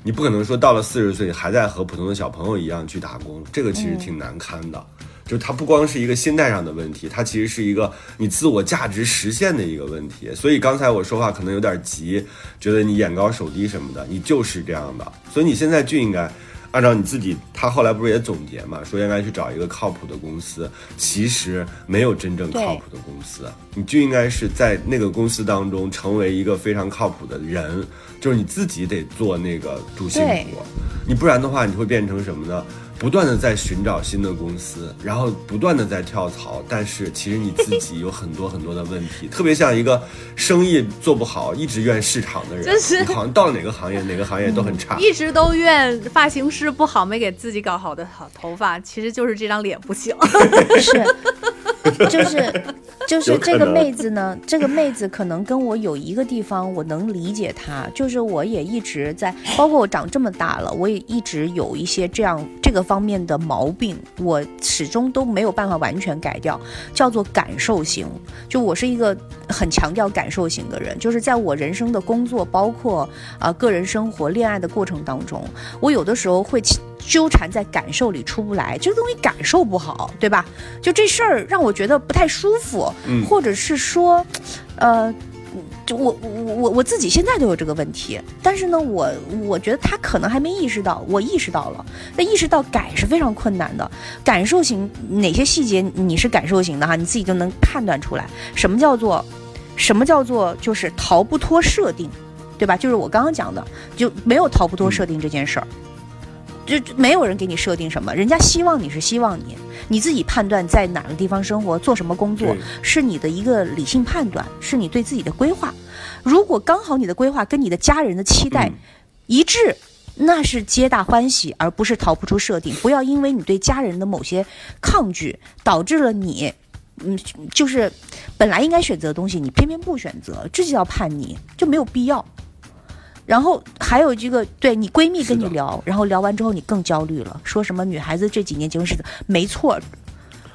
你不可能说到了四十岁还在和普通的小朋友一样去打工，这个其实挺难堪的。就是它不光是一个心态上的问题，它其实是一个你自我价值实现的一个问题。所以刚才我说话可能有点急，觉得你眼高手低什么的，你就是这样的。所以你现在就应该。按照你自己，他后来不是也总结嘛，说应该去找一个靠谱的公司。其实没有真正靠谱的公司，你就应该是在那个公司当中成为一个非常靠谱的人，就是你自己得做那个主心骨。你不然的话，你会变成什么呢？不断的在寻找新的公司，然后不断的在跳槽，但是其实你自己有很多很多的问题，特别像一个生意做不好，一直怨市场的人，你好像到哪个行业，哪个行业都很差，一直都怨发型师不好，没给自己搞好的好头发，其实就是这张脸不行，是，就是。就是这个妹子呢，这个妹子可能跟我有一个地方，我能理解她。就是我也一直在，包括我长这么大了，我也一直有一些这样这个方面的毛病，我始终都没有办法完全改掉，叫做感受型。就我是一个很强调感受型的人，就是在我人生的工作，包括啊个人生活、恋爱的过程当中，我有的时候会。纠缠在感受里出不来，这个东西感受不好，对吧？就这事儿让我觉得不太舒服，嗯，或者是说，呃，就我我我我自己现在都有这个问题，但是呢，我我觉得他可能还没意识到，我意识到了，那意识到改是非常困难的。感受型哪些细节你是感受型的哈，你自己就能判断出来，什么叫做什么叫做就是逃不脱设定，对吧？就是我刚刚讲的，就没有逃不脱设定这件事儿。就没有人给你设定什么，人家希望你是希望你，你自己判断在哪个地方生活，做什么工作，是你的一个理性判断，是你对自己的规划。如果刚好你的规划跟你的家人的期待一致，那是皆大欢喜，而不是逃不出设定。不要因为你对家人的某些抗拒，导致了你，嗯，就是本来应该选择的东西，你偏偏不选择，这就叫叛逆，就没有必要。然后还有这个，对你闺蜜跟你聊，然后聊完之后你更焦虑了，说什么女孩子这几年结婚是没错。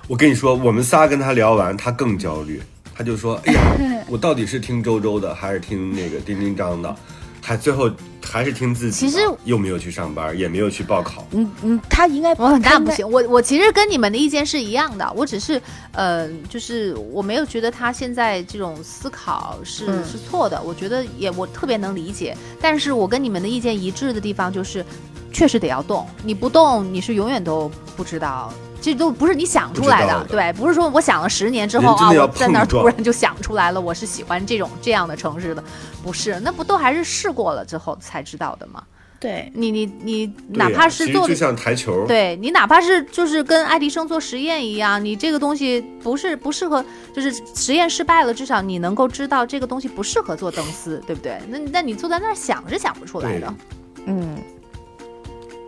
我跟你说，我们仨跟她聊完，她更焦虑，她就说：“哎呀，我到底是听周周的，还是听那个丁丁张的？”还最后还是听自己，其实又没有去上班，也没有去报考。嗯嗯，他应该我很大不行，我我其实跟你们的意见是一样的，我只是呃，就是我没有觉得他现在这种思考是是错的，我觉得也我特别能理解。但是我跟你们的意见一致的地方就是，确实得要动，你不动你是永远都不知道。这都不是你想出来的，对，不是说我想了十年之后啊，我在那儿突然就想出来了，我是喜欢这种这样的城市的，不是，那不都还是试过了之后才知道的吗？对你，你你哪怕是做就像台球，对你哪怕是就是跟爱迪生做实验一样，你这个东西不是不适合，就是实验失败了，至少你能够知道这个东西不适合做灯丝，对不对？那那你坐在那儿想是想不出来的，嗯。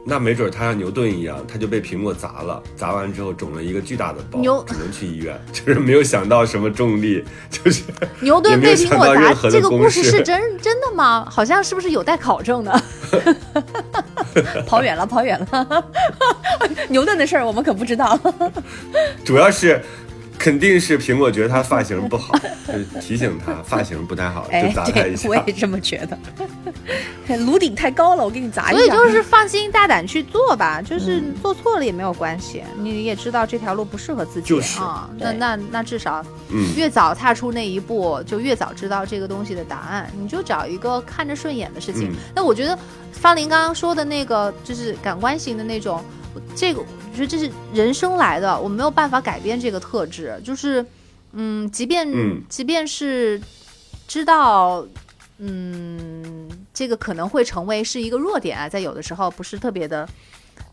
那没准他像牛顿一样，他就被苹果砸了，砸完之后肿了一个巨大的包，只能去医院。就是没有想到什么重力，就是牛顿 被苹果砸。这个故事是真 真的吗？好像是不是有待考证的？跑远了，跑远了。牛顿的事儿我们可不知道。主要是。肯定是苹果觉得他发型不好，就提醒他发型不太好，就砸他一下。我也这么觉得，颅顶太高了，我给你砸一下。所以就是放心大胆去做吧，就是做错了也没有关系，你也知道这条路不适合自己啊。那那那至少，越早踏出那一步，就越早知道这个东西的答案。你就找一个看着顺眼的事情。那我觉得方林刚刚说的那个，就是感官型的那种。这个我觉得这是人生来的，我没有办法改变这个特质。就是，嗯，即便、嗯即便是知道，嗯，这个可能会成为是一个弱点啊，在有的时候不是特别的，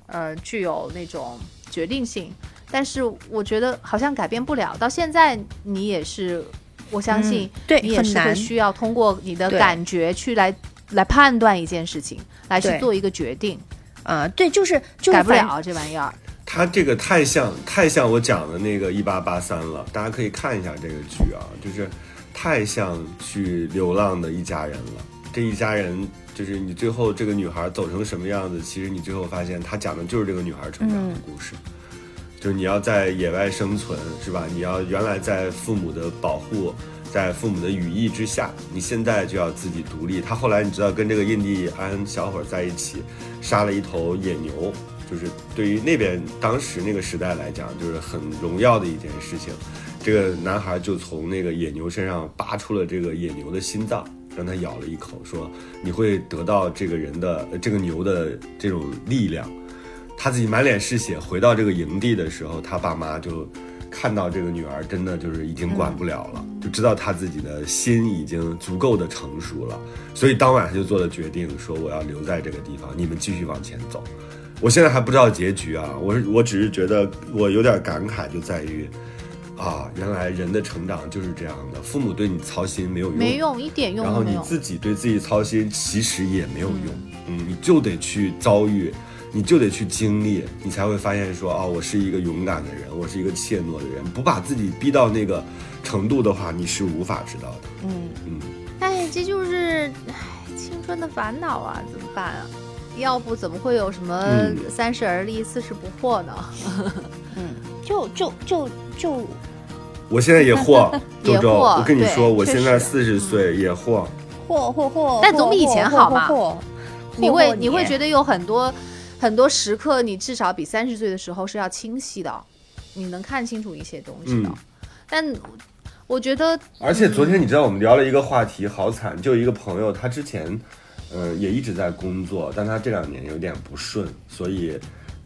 呃，具有那种决定性。但是我觉得好像改变不了，到现在你也是，我相信你也是会很难需要通过你的感觉去来来判断一件事情，来去做一个决定，啊、对，就是就是改不了这玩意儿。他这个太像太像我讲的那个一八八三了，大家可以看一下这个剧啊，就是太像去流浪的一家人了。这一家人就是你最后这个女孩走成什么样子，其实你最后发现他讲的就是这个女孩成长的故事。就是你要在野外生存，是吧？你要原来在父母的保护，在父母的羽翼之下，你现在就要自己独立。他后来你知道跟这个印第安小伙在一起，杀了一头野牛，就是对于那边当时那个时代来讲，就是很荣耀的一件事情。这个男孩就从那个野牛身上拔出了这个野牛的心脏，让他咬了一口，说你会得到这个人的这个牛的这种力量。他自己满脸是血回到这个营地的时候，他爸妈就看到这个女儿真的就是已经管不了了，就知道她自己的心已经足够的成熟了，所以当晚她就做了决定，说我要留在这个地方，你们继续往前走。我现在还不知道结局啊，我是我只是觉得我有点感慨，就在于啊，原来人的成长就是这样的，父母对你操心没有用，没用，一点用然后你。自己对自己操心，其实也没有用。嗯，你就得去遭遇，你就得去经历，你才会发现说，哦，我是一个勇敢的人，我是一个怯懦的人。不把自己逼到那个程度的话，你是无法知道的。嗯嗯，哎，这就是唉青春的烦恼啊，怎么办啊？要不怎么会有什么嗯三十而立，四十不惑呢？嗯，就就就就我现在也惑，也 周周，惑我跟你说，我现在四十岁也惑。惑惑惑，但总比以前好嘛你会你会觉得得有很多很多时刻，你至少比三十岁的时候是要清晰的，你能看清楚一些东西的。嗯但我觉得而且昨天你知道我们聊了一个话题，好惨，就一个朋友，他之前，呃，也一直在工作，但他这两年有点不顺，所以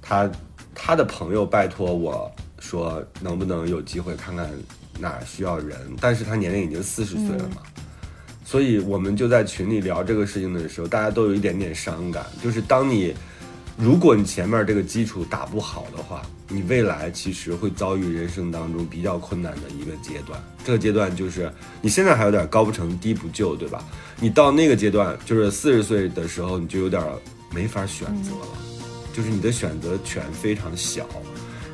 他他的朋友拜托我说，能不能有机会看看哪儿需要人，但是他年龄已经四十岁了嘛，所以我们就在群里聊这个事情的时候，大家都有一点点伤感，就是当你。如果你前面这个基础打不好的话，你未来其实会遭遇人生当中比较困难的一个阶段。这个阶段就是你现在还有点高不成低不就，对吧？你到那个阶段，就是四十岁的时候，你就有点没法选择了，就是你的选择权非常小，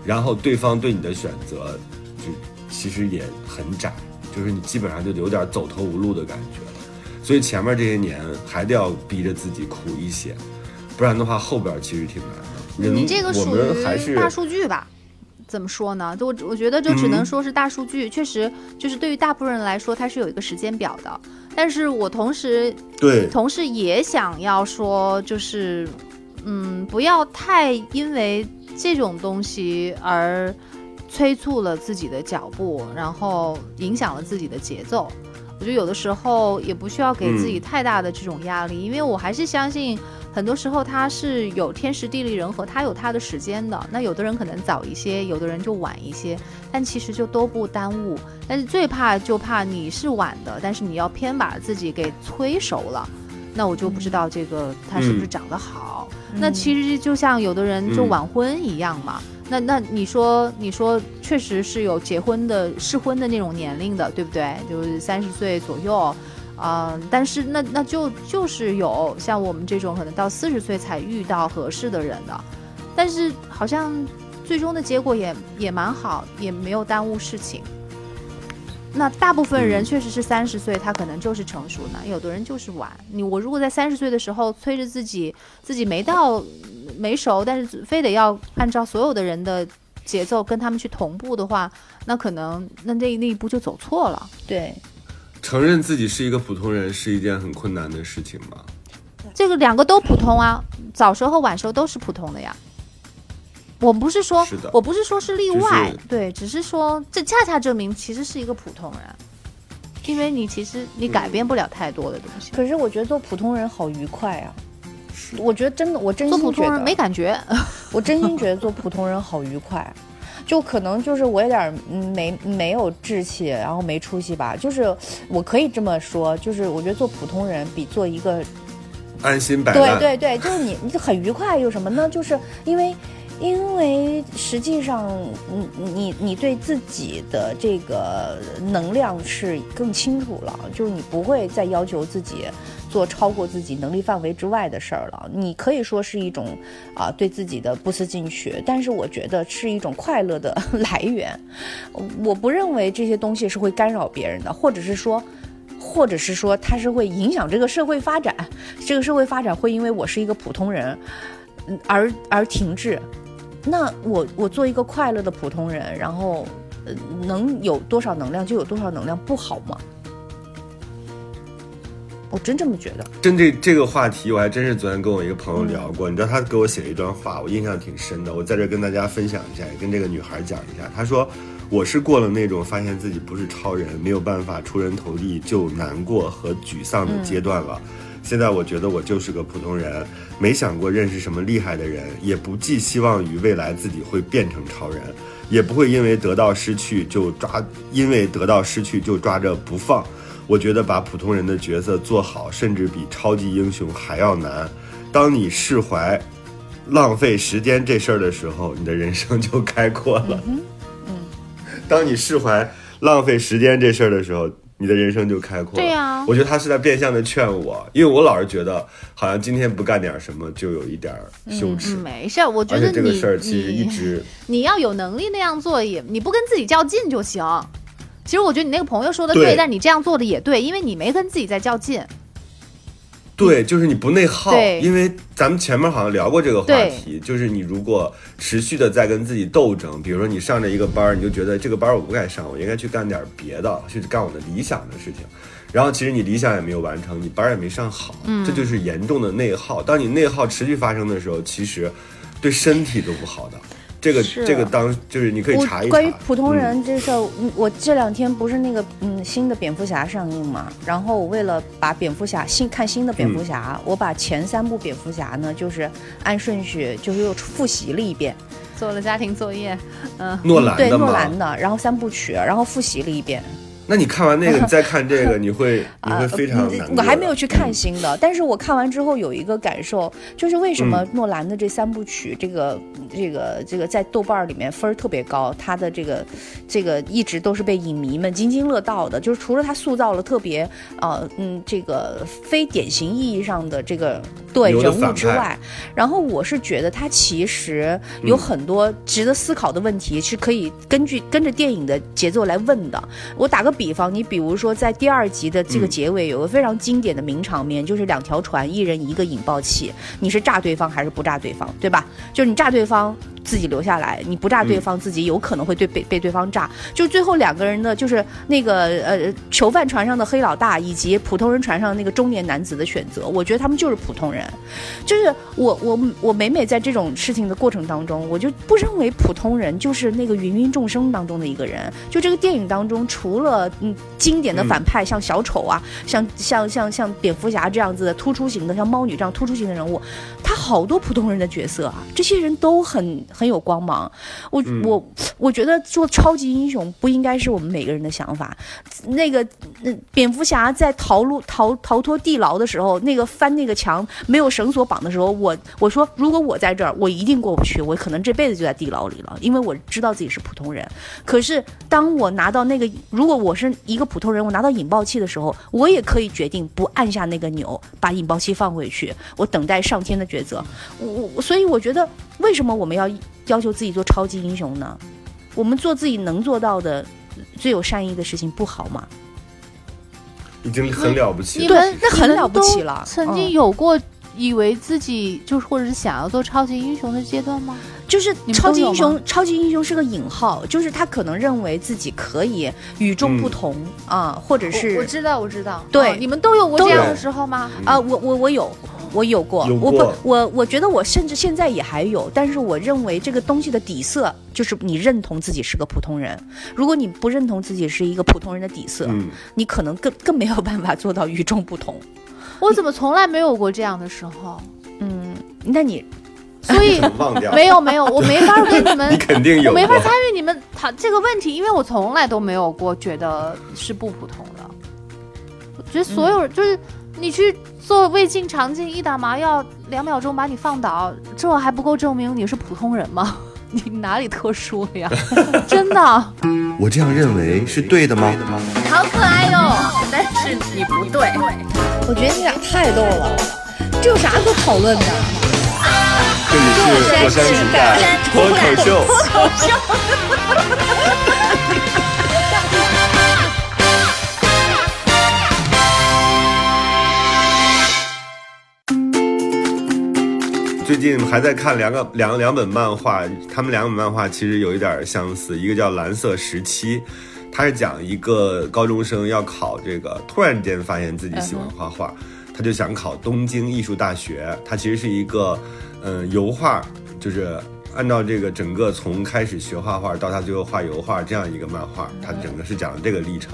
然后对方对你的选择就其实也很窄，就是你基本上就有点走投无路的感觉了。所以前面这些年还得要逼着自己苦一些，不然的话后边其实挺难的。你这个属于大数据吧？怎么说呢？就我我觉得就只能嗯说是大数据，确实就是对于大部分人来说，它是有一个时间表的。但是我同时对同时也想要说，就是嗯，不要太因为这种东西而催促了自己的脚步，然后影响了自己的节奏。我觉得有的时候也不需要给自己嗯太大的这种压力，因为我还是相信，很多时候它是有天时地利人和，它有它的时间的。那有的人可能早一些，有的人就晚一些，但其实就都不耽误。但是最怕就怕你是晚的，但是你要偏把自己给催熟了，那我就不知道这个它是不是嗯长得好。那其实就像有的人就嗯晚婚一样嘛。那那你说你说确实是有结婚的适婚的那种年龄的，对不对？就是三十岁左右，啊、但是那那就就是有像我们这种可能到四十岁才遇到合适的人的，但是好像最终的结果也也蛮好，也没有耽误事情。那大部分人嗯确实是三十岁，他可能就是成熟呢；有的人就是晚。你我如果在三十岁的时候催着自己，自己没到没熟，但是非得要按照所有的人的节奏跟他们去同步的话，那可能那那那一步就走错了。对，承认自己是一个普通人是一件很困难的事情吗？这个两个都普通啊，早熟和晚熟都是普通的呀。我不是说是，我不是说是例外，就是对，只是说这恰恰证明其实是一个普通人，因为你其实你改变不了太多的东西。可是我觉得做普通人好愉快啊！我觉得真的，我真做普通人心觉得没感觉，我真心觉得做普通人好愉快。就可能就是我有点没没有志气，然后没出息吧。就是我可以这么说，就是我觉得做普通人比做一个安心摆对。对对，就是你你很愉快，有什么呢？就是因为。因为实际上，你你你对自己的这个能量是更清楚了，就是你不会再要求自己做超过自己能力范围之外的事儿了。你可以说是一种啊、对自己的不思进取，但是我觉得是一种快乐的来源。我不认为这些东西是会干扰别人的，或者是说。或者是说它是会影响这个社会发展，这个社会发展会因为我是一个普通人，而而停滞。那我我做一个快乐的普通人，然后能有多少能量就有多少能量，不好吗？我真这么觉得。针对这个话题，我还真是昨天跟我一个朋友聊过。你知道他给我写了一段话，我印象挺深的。我在这儿跟大家分享一下，也跟这个女孩讲一下。她说：“我是过了那种发现自己不是超人，没有办法出人头地就难过和沮丧的阶段了。现在我觉得我就是个普通人，没想过认识什么厉害的人，也不寄希望于未来自己会变成超人，也不会因为得到失去就抓，因为得到失去就抓着不放。”我觉得把普通人的角色做好，甚至比超级英雄还要难。当你释怀浪费时间这事儿的时候，你的人生就开阔了。嗯嗯 当你释怀浪费时间这事儿的时候，你的人生就开阔了。对呀我觉得他是在变相的劝我，因为我老是觉得好像今天不干点什么就有一点儿羞耻。嗯，没事儿，我觉得这个事儿其实一直 你要有能力那样做也，你不跟自己较劲就行。其实我觉得你那个朋友说的对但你这样做的也对，因为你没跟自己在较劲。对，就是你不内耗，对因为咱们前面好像聊过这个话题，就是你如果持续的在跟自己斗争，比如说你上着一个班儿，你就觉得这个班儿我不该上，我应该去干点别的，去干我的理想的事情，然后其实你理想也没有完成，你班儿也没上好，嗯这就是严重的内耗。当你内耗持续发生的时候，其实对身体都不好的。这个这个当就是你可以查一查。关于普通嗯人这事儿，嗯我这两天不是那个嗯新的蝙蝠侠上映嘛，然后我为了把蝙蝠侠新看新的蝙蝠侠，我把前三部蝙蝠侠呢，就是按顺序就是又复习了一遍，做了家庭作业，嗯，诺兰对？诺兰的，然后三部曲，然后复习了一遍。那你看完那个，你再看这个，你会你会非常。我还没有去看新的，但是我看完之后有一个感受，就是为什嗯么诺兰的这三部曲，这个这个这个在豆瓣儿里面分儿特别高，他的这个这个一直都是被影迷们津津乐道的，就是除了他塑造了特别呃嗯这个非典型意义上的这个对人物之外，然后我是觉得他其实有很多值得思考的问题是可以根据跟着电影的节奏来问的。我打个比方，你比如说在第二集的这个嗯结尾有个非常经典的名场面，就是两条船，一人一个引爆器，你是炸对方还是不炸对方，对吧？就是你炸对方。自己留下来，你不炸对方，自己有可能会对被被对方炸。就最后两个人的，就是那个呃囚犯船上的黑老大，以及普通人船上那个中年男子的选择，我觉得他们就是普通人。就是我我我每每在这种事情的过程当中，我就不认为普通人就是那个芸芸众生当中的一个人。就这个电影当中，除了嗯经典的反派，像小丑啊，像像像像蝙蝠侠这样子的突出型的，像猫女这样突出型的人物，他好多普通人的角色啊，这些人都很很有光芒。我、我我觉得做超级英雄不应该是我们每个人的想法。那个那蝙蝠侠在逃路逃逃脱地牢的时候，那个翻那个墙没有绳索绑的时候，我我说如果我在这儿，我一定过不去，我可能这辈子就在地牢里了，因为我知道自己是普通人。可是当我拿到那个，如果我是一个普通人，我拿到引爆器的时候，我也可以决定不按下那个钮，把引爆器放回去，我等待上天的抉择。我我所以我觉得，为什么我们要要求自己做超级英雄呢？我们做自己能做到的最有善意的事情，不好吗？已经很了不起了。你们那很了不起了曾经嗯有过以为自己就是或者是想要做超级英雄的阶段吗？就是超级英雄，超级英雄是个引号，就是他可能认为自己可以与众不同啊、或者是我知道，我知道。对哦你们都有过这样的时候吗？啊、我我我有，我有过，我有过不，我我觉得我甚至现在也还有，但是我认为这个东西的底色就是你认同自己是个普通人。如果你不认同自己是一个普通人的底色，嗯，你可能更更没有办法做到与众不同。我怎么从来没有过这样的时候？嗯，那你所以 忘掉。没有没有，我没法跟你们 你肯定有我没法参与你们谈这个问题，因为我从来都没有过觉得是不普通的。我觉得所有人、就是你去做胃镜、肠镜，一打麻药，两秒钟把你放倒，这还不够证明你是普通人吗？你哪里特殊了呀？真的，我这样认为是对的吗？好可爱哟、但是你不对。我觉得你俩太逗了，这有啥可讨论的？这里是火山情感脱口秀。最近还在看两个两两本漫画，他们两本漫画其实有一点相似，一个叫《蓝色时期》，它是讲一个高中生要考这个，突然间发现自己喜欢画画，他就想考东京艺术大学。他其实是一个，嗯、油画，就是按照这个整个从开始学画画到他最后画油画这样一个漫画，它整个是讲的这个历程。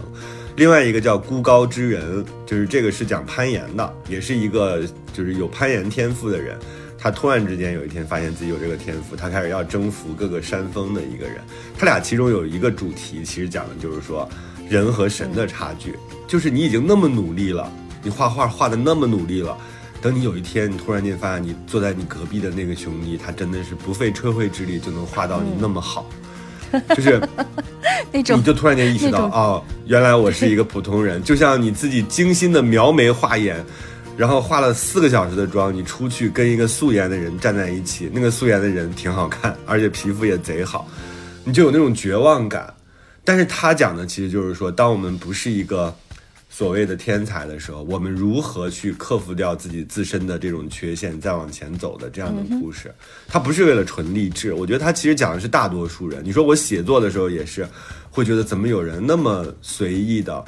另外一个叫孤高之人，就是这个是讲攀岩的，也是一个就是有攀岩天赋的人。他突然之间有一天发现自己有这个天赋，他开始要征服各个山峰的一个人。他俩其中有一个主题，其实讲的就是说人和神的差距，就是你已经那么努力了，你画画画的那么努力了，等你有一天你突然间发现你坐在你隔壁的那个兄弟，他真的是不费吹灰之力就能画到你那么好，就是那种你就突然间意识到，那种哦，原来我是一个普通人，就像你自己精心的描眉画眼。然后化了四个小时的妆，你出去跟一个素颜的人站在一起，那个素颜的人挺好看，而且皮肤也贼好，你就有那种绝望感。但是他讲的其实就是说，当我们不是一个所谓的天才的时候，我们如何去克服掉自己自身的这种缺陷，再往前走的这样的故事。他不是为了纯励志，我觉得他其实讲的是大多数人。你说我写作的时候也是，会觉得怎么有人那么随意的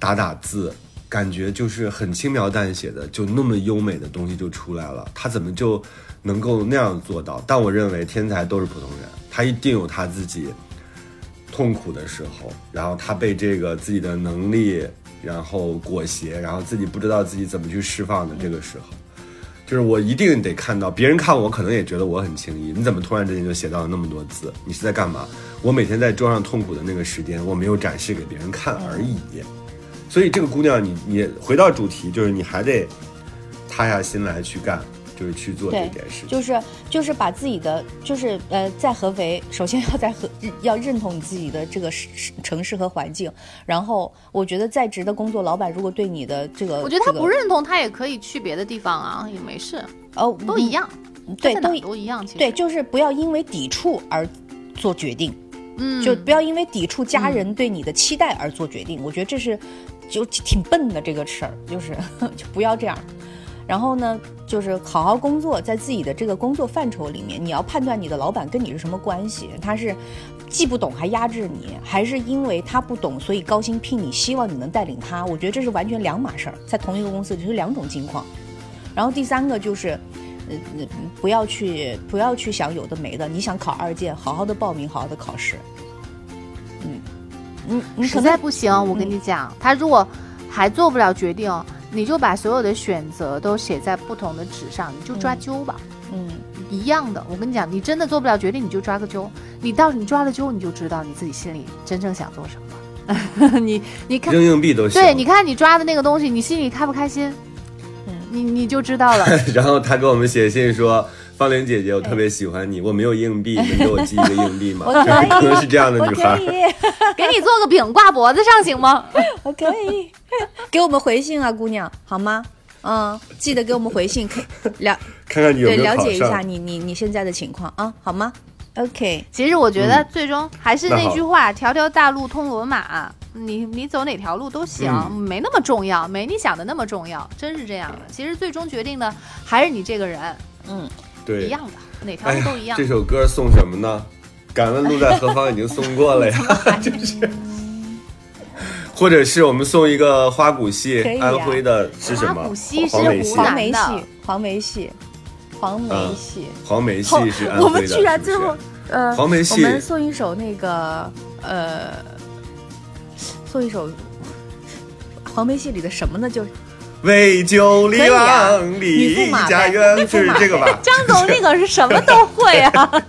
打打字，感觉就是很轻描淡写的，就那么优美的东西就出来了。他怎么就能够那样做到？但我认为天才都是普通人，他一定有他自己痛苦的时候，然后他被这个自己的能力然后裹挟，然后自己不知道自己怎么去释放的这个时候。就是我一定得看到别人看我，可能也觉得我很轻易。你怎么突然之间就写到了那么多字？你是在干嘛？我每天在桌上痛苦的那个时间，我没有展示给别人看而已。所以这个姑娘你，你回到主题，就是你还得塌下心来去干，就是去做这件事情。就是就是把自己的就是呃，在合肥，首先要在合 要认同你自己的这个城市和环境，然后我觉得在职的工作，老板如果对你的这个，我觉得他不认同，他也可以去别的地方啊，也没事，哦都一，样，嗯对，都都一样。其实对，就是不要因为抵触而做决定。嗯，就不要因为抵触家人对你的期待而做决定。我觉得这是就挺笨的这个事儿，就是 就不要这样。然后呢，就是好好工作，在自己的这个工作范畴里面，你要判断你的老板跟你是什么关系，他是既不懂还压制你，还是因为他不懂所以高薪聘你，希望你能带领他。我觉得这是完全两码事儿，在同一个公司就是两种情况。然后第三个就是。呃，呃不要去，不要去想有的没的。你想考二建，好好的报名，好好的考试。嗯，你你实在不行，我跟你讲，他如果还做不了决定，你就把所有的选择都写在不同的纸上，你就抓阄吧，嗯一样的。我跟你讲，你真的做不了决定，你就抓个阄。你到你抓了阄，你就知道你自己心里真正想做什么。你你看，扔硬币都行。对，你看你抓的那个东西，你心里开不开心？嗯你你就知道了。然后他给我们写信说：“芳玲姐姐，我特别喜欢你，我没有硬币，能给我寄一个硬币吗？” 我可能 是这样的我女孩可。以，给你做个饼挂脖子上行吗？我可以，给我们回信啊，姑娘，好吗？嗯，记得给我们回信，可以了看看你有对没有了解一下。你你你现在的情况啊，好吗？OK，其实我觉得最终还是那句话，条条大路通罗马。你你走哪条路都行，嗯没那么重要，没你想的那么重要，真是这样的。其实最终决定的还是你这个人，嗯，对，一样的，哪条路都一样。这首歌送什么呢？敢问路在何方已经送过了呀，就是。或者是我们送一个花鼓戏，啊安徽的是什么？花鼓戏黄梅戏是湖，南黄梅的戏，黄梅戏，黄梅嗯戏。黄梅戏是安徽的。我们居然最后呃，黄梅戏我们送一首那个呃，送一首黄梅戏里的什么呢？就为救里可以啊郎，女离家园，就是这个吧？张总那个是什么都会啊。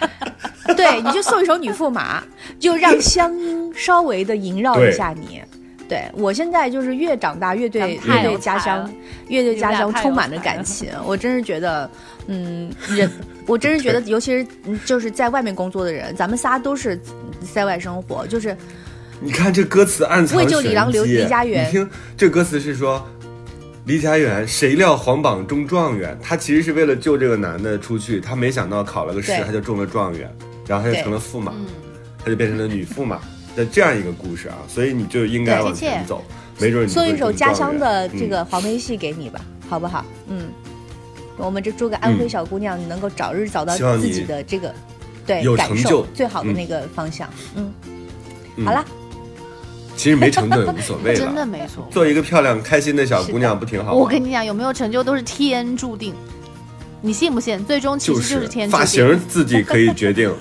对，你就送一首《女驸马》，就让乡音稍微的萦绕一下你。对我现在就是越长大越对越对家乡越对家乡充满了感情，我真是觉得，嗯，人，我真是觉得，尤其是嗯就是在外面工作的人，咱们仨都是在外生活，就是你看这歌词暗藏为救李郎离家园你听这歌词是说。离家远，谁料皇榜中状元。他其实是为了救这个男的出去，他没想到考了个试对，他就中了状元，然后他就成了驸马，嗯，他就变成了女驸马。那这样一个故事啊，所以你就应该往前走，没准你送一首家乡的这个黄梅戏给你吧，好不好？嗯，我们这祝个安徽小姑娘你能够早日找到自己的这个对有感受成就最好的嗯那个方向。嗯，嗯好了，其实没成就也无所谓 真的了。没错。做一个漂亮、开心的小姑娘不挺好吗？我跟你讲，有没有成就都是天注定，你信不信？最终其实就是天注定。发型自己可以决定，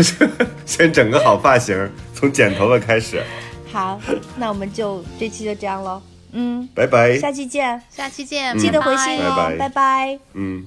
先整个好发型，从剪头发开始。好，那我们就这期就这样喽。嗯，拜拜。下期见，下期见，记得回信哦，拜拜拜拜。嗯。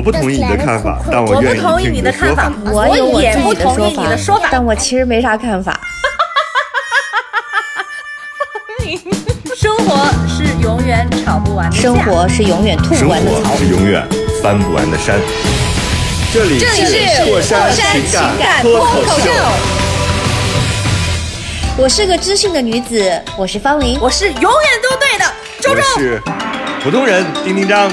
我不同意你的看法，但我愿意听你的看法。我也不同意你的说法但我其实没啥看法。生活是永远吵不完的架生活是永远吐生不完的草活。是永远翻不完的山。这里这里是过山情感脱口秀，我是个知性的女子，我是方玲。我是永远都对的，周我周。是普通人丁丁张。